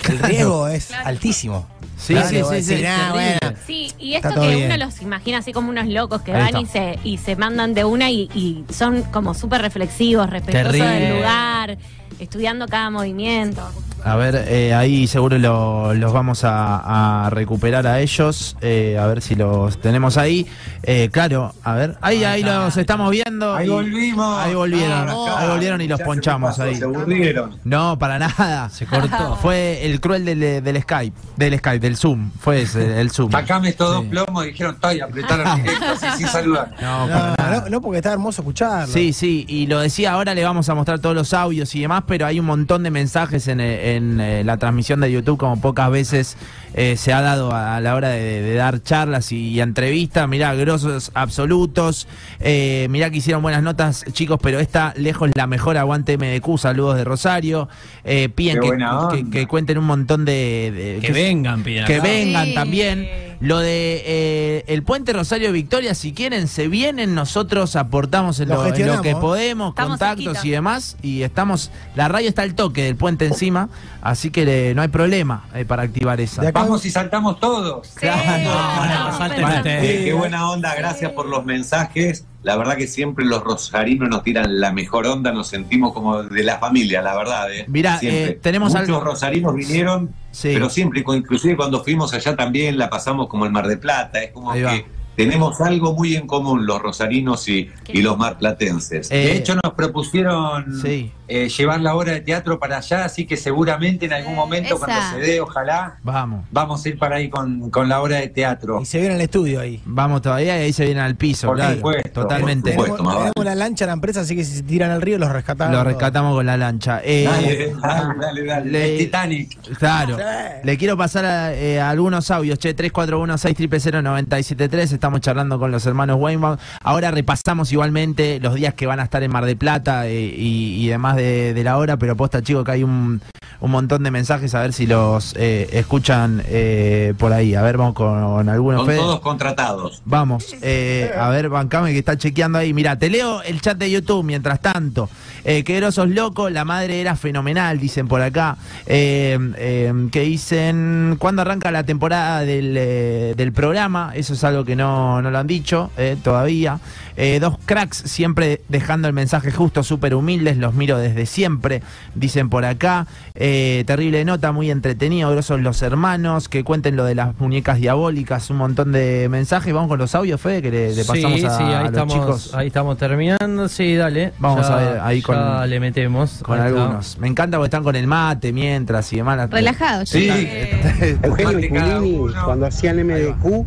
el riesgo es Claro. altísimo. Sí, Claro, sí, sí, sí, "Ah. Sí, y esto que bien. uno los imagina así como unos locos que Ahí van y se, y se mandan de una y, y son como súper reflexivos, respetuosos Terrible. del lugar, estudiando cada movimiento. A ver, eh, ahí seguro lo- los vamos a, a recuperar a ellos. eh, a ver si los tenemos ahí. Eh, claro, a ver. Ahí, ahí los estamos viendo. Ahí y- volvimos. Ahí volvieron. Ahí volvieron y los ponchamos pasó, ahí. Se aburrieron. No, para nada. Se cortó. Fue el cruel del, del Skype. Del Skype, del Zoom. Fue ese, el Zoom. Sacame estos dos Sí. plomos y dijeron, estoy, apretaron directo, así sin saludar. No, No, para nada. no, no, porque está hermoso escucharlo. Sí, sí, y lo decía ahora, le vamos a mostrar todos los audios y demás, pero hay un montón de mensajes en, eh, en, eh, la transmisión de YouTube, como pocas veces eh, se ha dado a, a la hora de, de dar charlas y, y entrevistas. Mirá, grosos absolutos. Eh, mirá que hicieron buenas notas, chicos, pero esta lejos la mejor. Aguante MDQ, saludos de Rosario. Eh, piden que, que- cuenten un montón de. de- Que vengan, piden que vengan Sí. también. Lo de eh, el puente Rosario Victoria, si quieren, se vienen, nosotros aportamos en Lo lo, en lo gestionamos. que podemos, Estamos contactos cerquita. y demás. Y estamos, la radio está al toque del puente encima, así que le- no hay problema eh, para activar esa. Vamos y saltamos todos. Claro. No, no. Eh, qué buena onda, gracias por los mensajes. La verdad que siempre los rosarinos nos tiran la mejor onda, nos sentimos como de la familia, la verdad. ¿eh? Mirá, Siempre. eh, tenemos Muchos algo- rosarinos vinieron, Sí. pero siempre, inclusive cuando fuimos allá también la pasamos como el Mar de Plata. Es como Ahí va. que tenemos algo muy en común los rosarinos y, y los marplatenses. Eh, De hecho, nos propusieron Sí. eh, llevar la obra de teatro para allá, así que seguramente en algún momento, Esa. cuando se dé, ojalá, Vamos. vamos a ir para ahí con, con la obra de teatro. Y se viene al estudio ahí. Vamos todavía y ahí se vienen al piso, Por claro. supuesto, Totalmente. por supuesto. Tenemos, tenemos la lancha en la empresa, así que si se tiran al río los rescatamos. Lo rescatamos con la lancha. Eh, Dale, dale, dale, dale. le- El Titanic. Claro. Sí. Le quiero pasar a, eh, algunos audios. Che, 341-600-973. Estamos charlando con los hermanos Weinbaum. Ahora repasamos igualmente los días que van a estar en Mar de Plata eh, y, y demás de, de la hora, pero posta, chicos, que hay un, un montón de mensajes. A ver si los eh, escuchan eh, por ahí. A ver, vamos con algunos. Fede. todos contratados. Vamos, eh, a ver, bancame que está chequeando ahí. Mira, te leo el chat de YouTube mientras tanto. Eh, qué grosos loco, la madre era fenomenal, dicen por acá. Eh, eh, que dicen, ¿cuándo arranca la temporada del, eh, del programa? Eso es algo que no, no lo han dicho todavía. Eh, dos cracks siempre dejando el mensaje justo, súper humildes, los miro desde siempre, dicen por acá. Eh, terrible nota, muy entretenido, grosos los hermanos, que cuenten lo de las muñecas diabólicas, un montón de mensajes. Vamos con los audios, Fede, que le, le pasamos sí, a, sí, ahí a los estamos, chicos ahí estamos terminando. Sí, dale. Vamos Ya- a ver ahí con- le metemos. con está. algunos. Me encanta porque están con el mate mientras y demás. Relajado, Sí. chicos. Eugenio Culini, cuando hacían MDQ,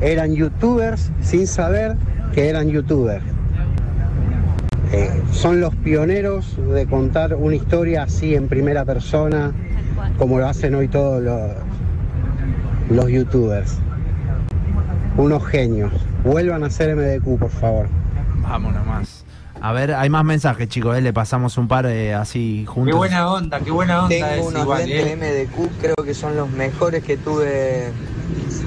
eran youtubers sin saber que eran youtubers. Eh, son los pioneros de contar una historia así en primera persona, como lo hacen hoy todos los, los youtubers. Unos genios. Vuelvan a hacer MDQ, por favor. Vamos nomás. A ver, hay más mensajes, chicos. eh, Le pasamos un par eh, así juntos. Qué buena onda, qué buena onda Tengo es unos igual, lentes ¿eh? MDQ, creo que son los mejores que tuve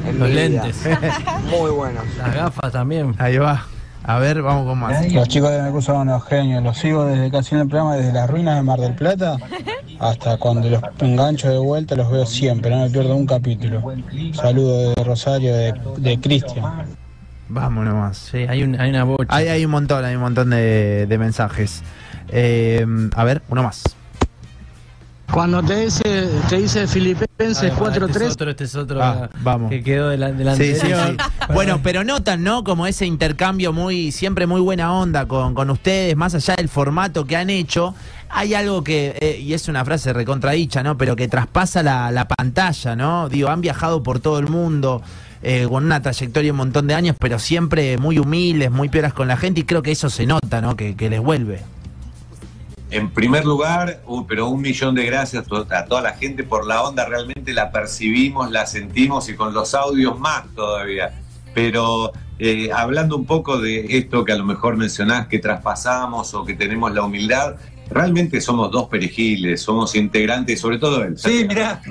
en Los mi lentes. vida. Muy buenos. Las gafas también. Ahí va. A ver, vamos con más. Los chicos de MQ son unos genios, los sigo desde casi en el programa, desde las ruinas de Mar del Plata hasta cuando los engancho de vuelta, los veo siempre, no me pierdo un capítulo. Saludo de Rosario, de, de Cristian. Vamos nomás. Sí, hay, un, hay una bocha. Hay, hay un montón, hay un montón de, de mensajes. Eh, a ver, uno más. Cuando te dice, te dice Filipenses Este es 4-3, otro, este es otro Ah, vamos. que quedó de la, de la Sí, sí. Bueno, pero notan, ¿no? Como ese intercambio muy, siempre muy buena onda con, con ustedes, más allá del formato que han hecho, hay algo que, eh, y es una frase recontradicha, ¿no? Pero que traspasa la, la pantalla, ¿no? Digo, han viajado por todo el mundo. eh, con una trayectoria de un montón de años, pero siempre muy humildes, muy pioras con la gente, y creo que eso se nota, ¿no? Que, que les vuelve. En primer lugar, uh, pero un millón de gracias a toda la gente por la onda, realmente la percibimos, la sentimos y con los audios más todavía. Pero eh, hablando un poco de esto que a lo mejor mencionás, que traspasamos o que tenemos la humildad, realmente somos dos perejiles, somos integrantes, sobre todo él. Sí, mirá.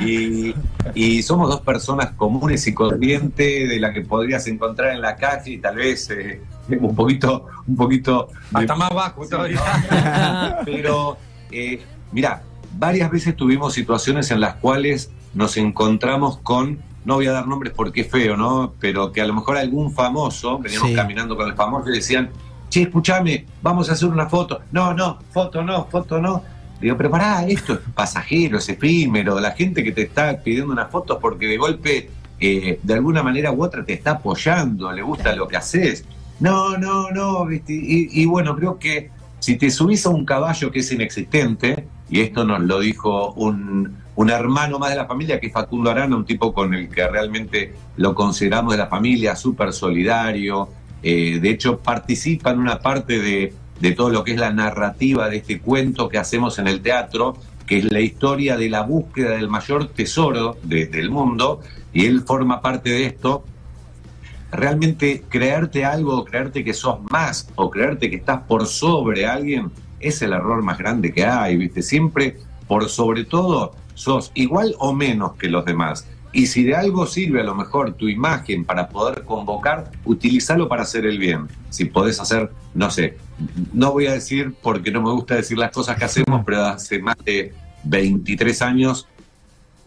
y, y somos dos personas comunes y corrientes de las que podrías encontrar en la calle y tal vez eh, un poquito, un poquito de- Hasta más bajo pero, eh, mira, varias veces tuvimos situaciones en las cuales nos encontramos con, no voy a dar nombres porque es feo, ¿no? Pero que a lo mejor algún famoso, veníamos Sí. caminando con el famoso y decían, che, escúchame, vamos a hacer una foto. No, no, foto no, foto no. Digo, pero pará, esto es pasajero, es efímero. La gente que te está pidiendo una foto es porque de golpe, eh, de alguna manera u otra, te está apoyando, le gusta lo que haces. No, no, no, ¿viste? Y, y bueno, creo que si te subís a un caballo que es inexistente, y esto nos lo dijo un, un hermano más de la familia, que es Facundo Arana, un tipo con el que realmente lo consideramos de la familia, súper solidario, eh, de hecho participa en una parte de, de todo lo que es la narrativa de este cuento que hacemos en el teatro, que es la historia de la búsqueda del mayor tesoro de- del mundo, y él forma parte de esto, realmente creerte algo, o creerte que sos más, o creerte que estás por sobre alguien, es el error más grande que hay, ¿viste? Siempre, por sobre todo, sos igual o menos que los demás. Y si de algo sirve a lo mejor tu imagen para poder convocar, utilízalo para hacer el bien. Si podés hacer, no sé, no voy a decir porque no me gusta decir las cosas que hacemos, pero hace más de 23 años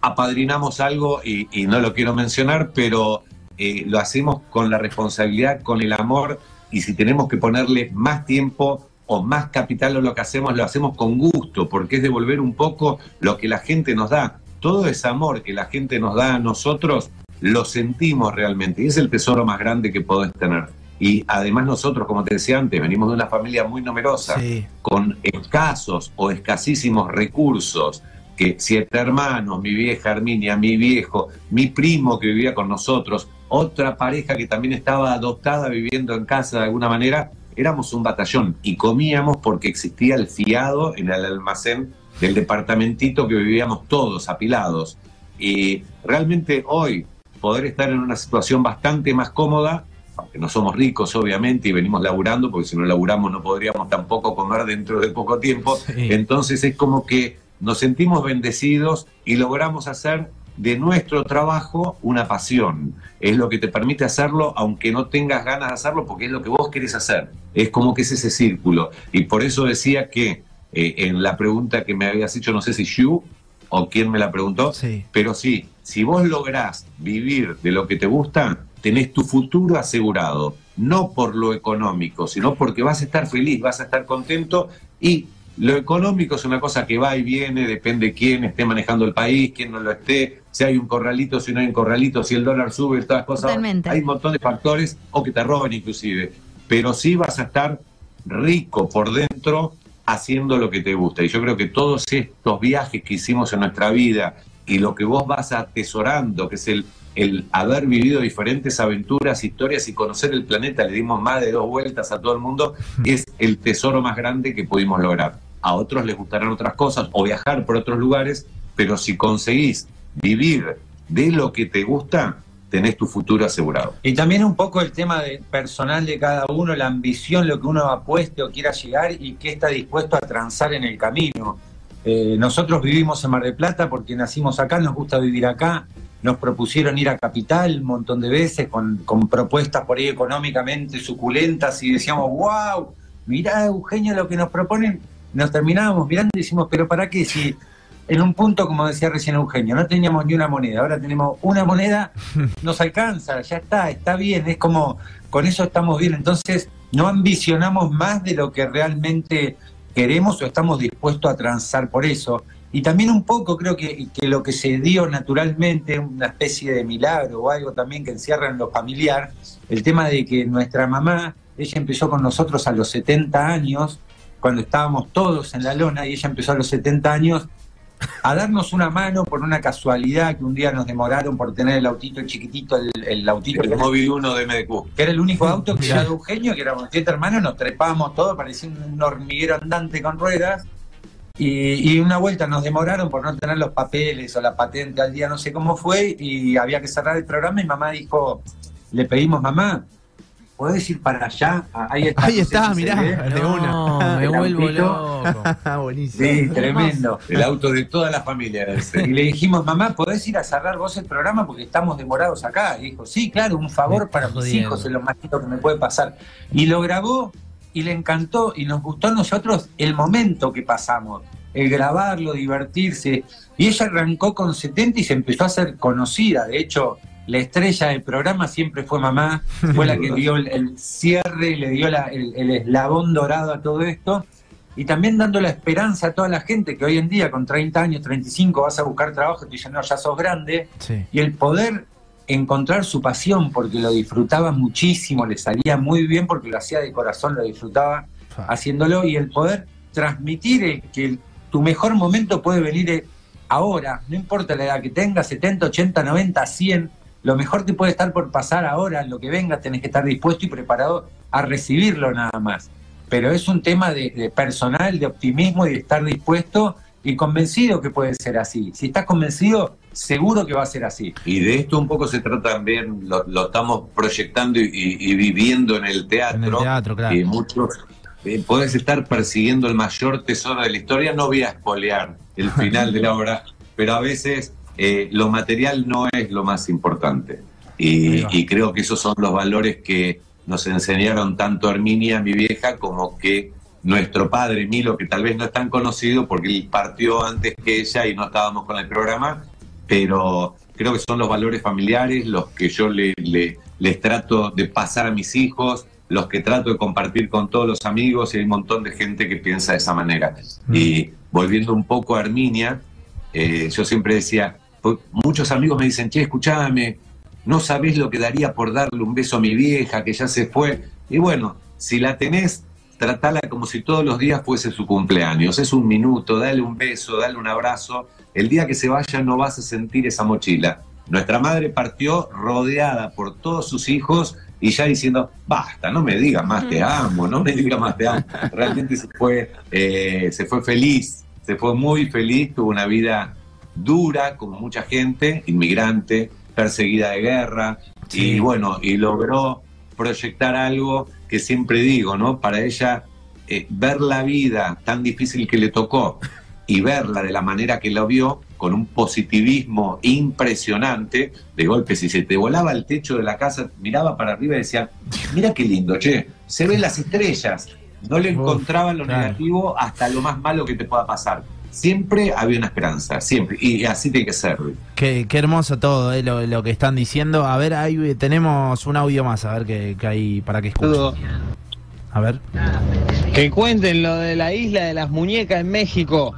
apadrinamos algo y, y no lo quiero mencionar, pero eh, lo hacemos con la responsabilidad, con el amor, y si tenemos que ponerle más tiempo o más capital a lo que hacemos, lo hacemos con gusto, porque es devolver un poco lo que la gente nos da. Todo ese amor que la gente nos da a nosotros, lo sentimos realmente, y es el tesoro más grande que podés tener. Y además nosotros, como te decía antes, venimos de una familia muy numerosa, Sí. con escasos o escasísimos recursos, que siete hermanos, mi vieja Herminia, mi viejo, mi primo que vivía con nosotros, otra pareja que también estaba adoptada viviendo en casa de alguna manera, éramos un batallón y comíamos porque existía el fiado en el almacén del departamentito que vivíamos todos apilados. Y realmente hoy poder estar en una situación bastante más cómoda, aunque no somos ricos obviamente y venimos laburando, porque si no laburamos no podríamos tampoco comer dentro de poco tiempo, Sí. entonces es como que nos sentimos bendecidos y logramos hacer de nuestro trabajo una pasión. Es lo que te permite hacerlo aunque no tengas ganas de hacerlo porque es lo que vos querés hacer. Es como que es ese círculo. Y por eso decía que eh, en la pregunta que me habías hecho, no sé si you o quién me la preguntó, Sí. pero sí, si vos lográs vivir de lo que te gusta, tenés tu futuro asegurado, no por lo económico, sino porque vas a estar feliz, vas a estar contento y lo económico es una cosa que va y viene, depende quién esté manejando el país, quién no lo esté, si hay un corralito, si no hay un corralito, si el dólar sube, todas las cosas. Totalmente. Hay un montón de factores o que te roban inclusive, pero sí vas a estar rico por dentro haciendo lo que te gusta. Y yo creo que todos estos viajes que hicimos en nuestra vida y lo que vos vas atesorando, que es el, el haber vivido diferentes aventuras, historias y conocer el planeta, le dimos más de dos vueltas a todo el mundo, es el tesoro más grande que pudimos lograr. A otros les gustarán otras cosas o viajar por otros lugares, pero si conseguís vivir de lo que te gusta, tenés tu futuro asegurado. Y también un poco el tema de personal de cada uno, la ambición, lo que uno apueste o quiera llegar y qué está dispuesto a transar en el camino. Eh, nosotros vivimos en Mar del Plata porque nacimos acá, nos gusta vivir acá. Nos propusieron ir a Capital un montón de veces con, con propuestas por ahí económicamente suculentas y decíamos, wow, mirá Eugenio lo que nos proponen. Nos terminábamos mirando y decimos, pero ¿para qué? Si en un punto, como decía recién Eugenio, no teníamos ni una moneda, ahora tenemos una moneda, nos alcanza, ya está, está bien, es como, con eso estamos bien, entonces no ambicionamos más de lo que realmente queremos o estamos dispuestos a transar por eso. Y también un poco creo que, que lo que se dio naturalmente, una especie de milagro o algo también que encierra en lo familiar, el tema de que nuestra mamá, ella empezó con nosotros a los 70 años, cuando estábamos todos en la lona, y ella empezó a los 70 años a darnos una mano por una casualidad que un día nos demoraron por tener el autito chiquitito, el, el autito El móvil 1 de MDQ. que era el único auto que era de Eugenio, que éramos siete hermanos, nos trepábamos todos, parecía un hormiguero andante con ruedas. Y, y una vuelta nos demoraron por no tener los papeles o la patente al día, no sé cómo fue, y había que cerrar el programa y mamá dijo, le pedimos mamá, ¿podés ir para allá? Ah, Ahí está. Ahí no sé está, mirá, ve. de una. me El vuelvo autito. loco. Buenísimo. Sí, tremendo. El auto de toda la familia ese. Y le dijimos, mamá, ¿podés ir a cerrar vos el programa porque estamos demorados acá? Y dijo, sí, claro, un favor para mis hijos, es lo más lindo que me puede pasar. Y lo grabó y le encantó y nos gustó a nosotros el momento que pasamos, el grabarlo, divertirse. Y ella arrancó con 70 y se empezó a hacer conocida. De hecho, la estrella del programa siempre fue mamá, fue la que dio el, el cierre y le dio la- el, el eslabón dorado a todo esto. Y también dando la esperanza a toda la gente que hoy en día con 30 años, 35 vas a buscar trabajo y te dicen, no, ya sos grande. Sí. Y el poder encontrar su pasión porque lo disfrutaba muchísimo, le salía muy bien porque lo hacía de corazón, lo disfrutaba haciéndolo y el poder transmitir el- que el- tu mejor momento puede venir eh, ahora, no importa la edad que tengas, 70, 80, 90, 100, lo mejor te puede estar por pasar ahora, lo que venga tenés que estar dispuesto y preparado a recibirlo nada más. Pero es un tema de, de personal, de optimismo y de estar dispuesto y convencido que puede ser así. Si estás convencido, seguro que va a ser así. Y de esto un poco se trata también, lo, lo estamos proyectando y, viviendo en el teatro. En el teatro, claro. Y muchos, eh, podés estar persiguiendo el mayor tesoro de la historia. No voy a espolear el final de la obra, pero a veces eh, lo material no es lo más importante. Y, y creo que esos son los valores que nos enseñaron tanto Herminia, mi vieja, como que nuestro padre Milo, que tal vez no es tan conocido porque él partió antes que ella y no estábamos con el programa, pero creo que son los valores familiares los que yo le- le- les trato de pasar a mis hijos, los que trato de compartir con todos los amigos y hay un montón de gente que piensa de esa manera. Y volviendo un poco a Herminia, eh, yo siempre decía, pues, muchos amigos me dicen, che, escúchame, no sabés lo que daría por darle un beso a mi vieja que ya se fue. Y bueno, si la tenés, tratala como si todos los días fuese su cumpleaños. Es un minuto, dale un beso, dale un abrazo. El día que se vaya no vas a sentir esa mochila. Nuestra madre partió rodeada por todos sus hijos y ya diciendo, basta, no me digas más te amo, no me digas más te amo. Realmente se fue, eh, se fue feliz, se fue muy feliz, tuvo una vida dura, como mucha gente, inmigrante, perseguida de guerra, y bueno, y logró proyectar algo que siempre digo, ¿no? Para ella, eh, ver la vida tan difícil que le tocó y verla de la manera que la vio, con un positivismo impresionante, de golpe, si se te volaba el techo de la casa, miraba para arriba y decía, mira qué lindo, che, se ven las estrellas. No le encontraba lo negativo hasta lo más malo que te pueda pasar. Siempre había una esperanza, siempre. Y así tiene que ser. Qué, qué hermoso todo eh, lo, lo que están diciendo. A ver, ahí eh, tenemos un audio más, a ver qué, qué hay para que escuchen. A ver. Que cuenten lo de la isla de las muñecas en México.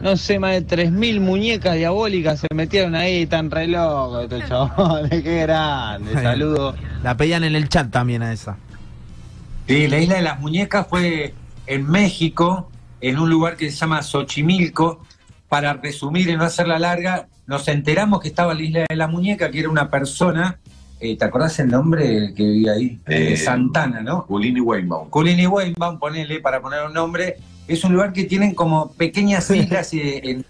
No sé, más de 3.000 muñecas diabólicas se metieron ahí, tan re locos estos chabones, qué grande, saludos. La pedían en el chat también a esa. Sí, la isla de las muñecas fue en México, en un lugar que se llama Xochimilco. Para resumir y no hacerla larga, nos enteramos que estaba la isla de la muñeca, que era una persona, eh, ¿te acordás el nombre que vivía ahí? Eh, Eh, Santana, ¿no? Culini Weinbaum. Culini Weinbaum, ponele para poner un nombre. Es un lugar que tienen como pequeñas islas en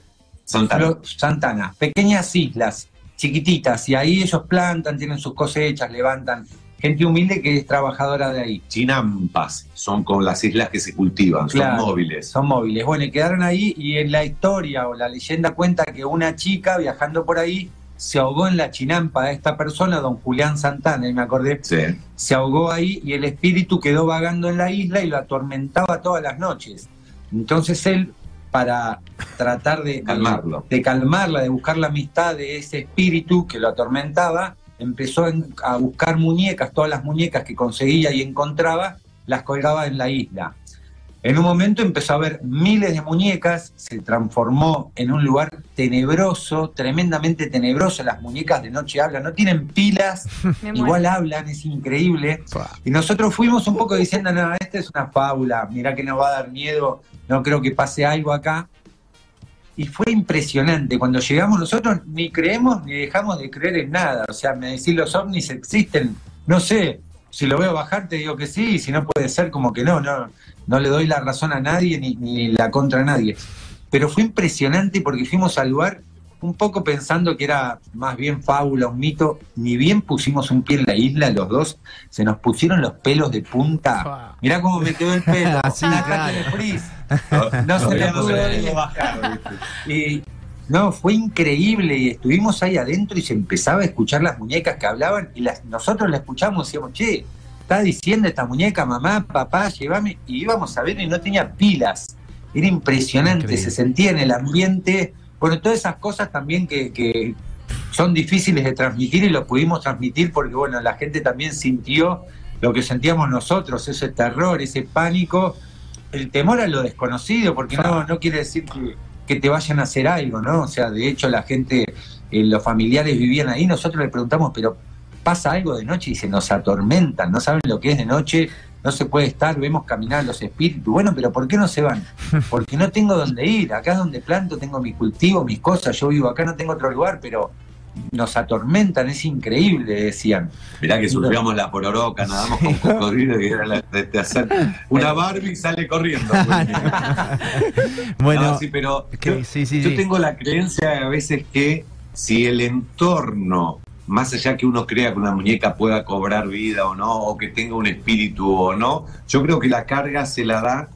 Santana, pequeñas islas, chiquititas, y ahí ellos plantan, tienen sus cosechas, levantan. Gente humilde que es trabajadora de ahí. Chinampas son con las islas que se cultivan, Claro, son móviles. Son móviles. Bueno, y quedaron ahí y en la historia o la leyenda cuenta que una chica viajando por ahí se ahogó en la chinampa de esta persona, don Julián Santana, y me acordé, Sí. se ahogó ahí y el espíritu quedó vagando en la isla y lo atormentaba todas las noches. Entonces él, para tratar de, de- Calmarlo. de calmarla, de buscar la amistad de ese espíritu que lo atormentaba, empezó a buscar muñecas, todas las muñecas que conseguía y encontraba, las colgaba en la isla. En un momento empezó a ver miles de muñecas, se transformó en un lugar tenebroso, tremendamente tenebroso. Las muñecas de noche hablan, no tienen pilas, igual hablan, es increíble. Y nosotros fuimos un poco diciendo, no, esta es una fábula, mirá que nos va a dar miedo, no creo que pase algo acá. Y fue impresionante, cuando llegamos nosotros ni creemos ni dejamos de creer en nada, o sea, me decís los ovnis existen, no sé, si lo veo bajar te digo que sí, y si no puede ser como que no, no, no le doy la razón a nadie ni, ni la contra a nadie. Pero fue impresionante porque fuimos al lugar un poco pensando que era más bien fábula, un mito, ni bien pusimos un pie en la isla, los dos, se nos pusieron los pelos de punta. Mirá cómo me quedó el pelo. Así, claro. Katy de Frizz. No se no le pudo bajar, ¿viste? Y no, fue increíble y estuvimos ahí adentro y se empezaba a escuchar las muñecas que hablaban y las, nosotros la escuchamos y decíamos, che, está diciendo esta muñeca, mamá, papá, llévame. Y íbamos a ver y no tenía pilas. Era impresionante, Increíble. se sentía en el ambiente. Bueno, todas esas cosas también que, que son difíciles de transmitir y lo pudimos transmitir porque, bueno, la gente también sintió lo que sentíamos nosotros, ese terror, ese pánico, el temor a lo desconocido, porque no, no quiere decir que, te vayan a hacer algo, ¿no? O sea, de hecho la gente, eh, los familiares vivían ahí, nosotros le preguntamos, pero pasa algo de noche y se nos atormentan, no saben lo que es de noche, no se puede estar, vemos caminar los espíritus, bueno, pero ¿por qué no se van? Porque no tengo dónde ir, acá es donde planto, tengo mi cultivo, mis cosas, yo vivo acá, no tengo otro lugar, pero nos atormentan, es increíble, decían. Mirá que surfeamos la pororoca, nadamos con cocodrilo y era la de, de hacer una Barbie y sale corriendo. Bueno, No, sí, pero que- yo, sí, sí, yo tengo la creencia a veces que si el entorno, más allá que uno crea que una muñeca pueda cobrar vida o no, o que tenga un espíritu o no, yo creo que la carga se la da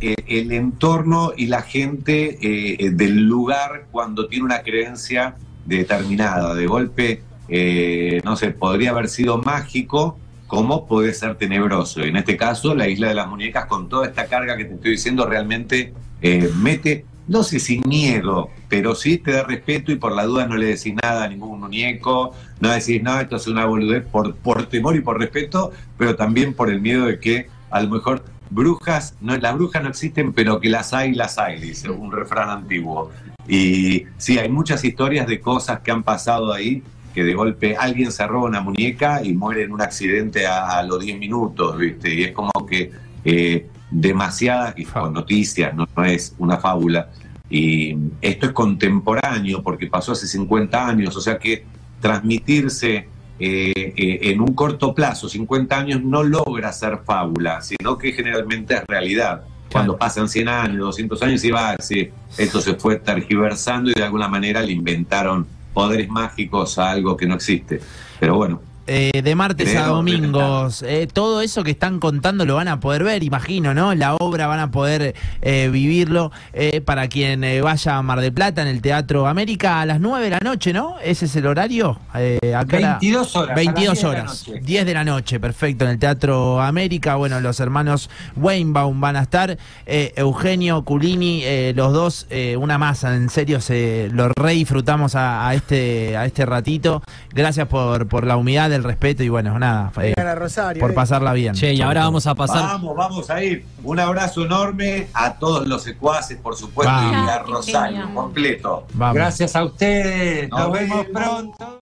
eh, el entorno y la gente eh, del lugar cuando tiene una creencia determinada. De golpe, eh, no sé, podría haber sido mágico como puede ser tenebroso. Y en este caso, la isla de las muñecas, con toda esta carga que te estoy diciendo, realmente eh, mete, no sé si miedo, pero sí te da respeto y por la duda no le decís nada a ningún muñeco, no decís, no, esto es una boludez por, por temor y por respeto, pero también por el miedo de que a lo mejor brujas, no, las brujas no existen, pero que las hay, las hay, dice un refrán antiguo. Y sí, hay muchas historias de cosas que han pasado ahí, que de golpe alguien se roba una muñeca y muere en un accidente a, los 10 minutos, ¿viste? Y es como que eh, demasiadas noticias, no, no es una fábula. Y esto es contemporáneo porque pasó hace 50 años, o sea que transmitirse eh, eh, en un corto plazo, 50 años, no logra ser fábula, sino que generalmente es realidad. Cuando pasan 100 años, 200 años, y va, sí, esto se fue tergiversando y de alguna manera le inventaron poderes mágicos a algo que no existe. Pero bueno, Eh, de martes a domingos, eh, todo eso que están contando lo van a poder ver, imagino, ¿no? La obra van a poder eh, vivirlo eh, para quien eh, vaya a Mar del Plata en el Teatro América a las 9 de la noche, ¿no? ¿Ese es el horario? Eh, acá era- 22 horas. a las 22 10 de la horas, noche. 10 de la noche, perfecto, en el Teatro América. Bueno, los hermanos Weinbaum van a estar, eh, Eugenio, Culini, eh, los dos, eh, una masa, en serio, se lo re disfrutamos a, a este, a este ratito. Gracias por, por la humildad, el respeto y bueno, nada, eh, Rosario, por eh. pasarla bien. Che, y ahora vamos a pasar. Vamos, vamos a ir. Un abrazo enorme a todos los secuaces, por supuesto, Vamos. y a Rosario completo. Vamos. Gracias a ustedes. Nos, vemos. pronto.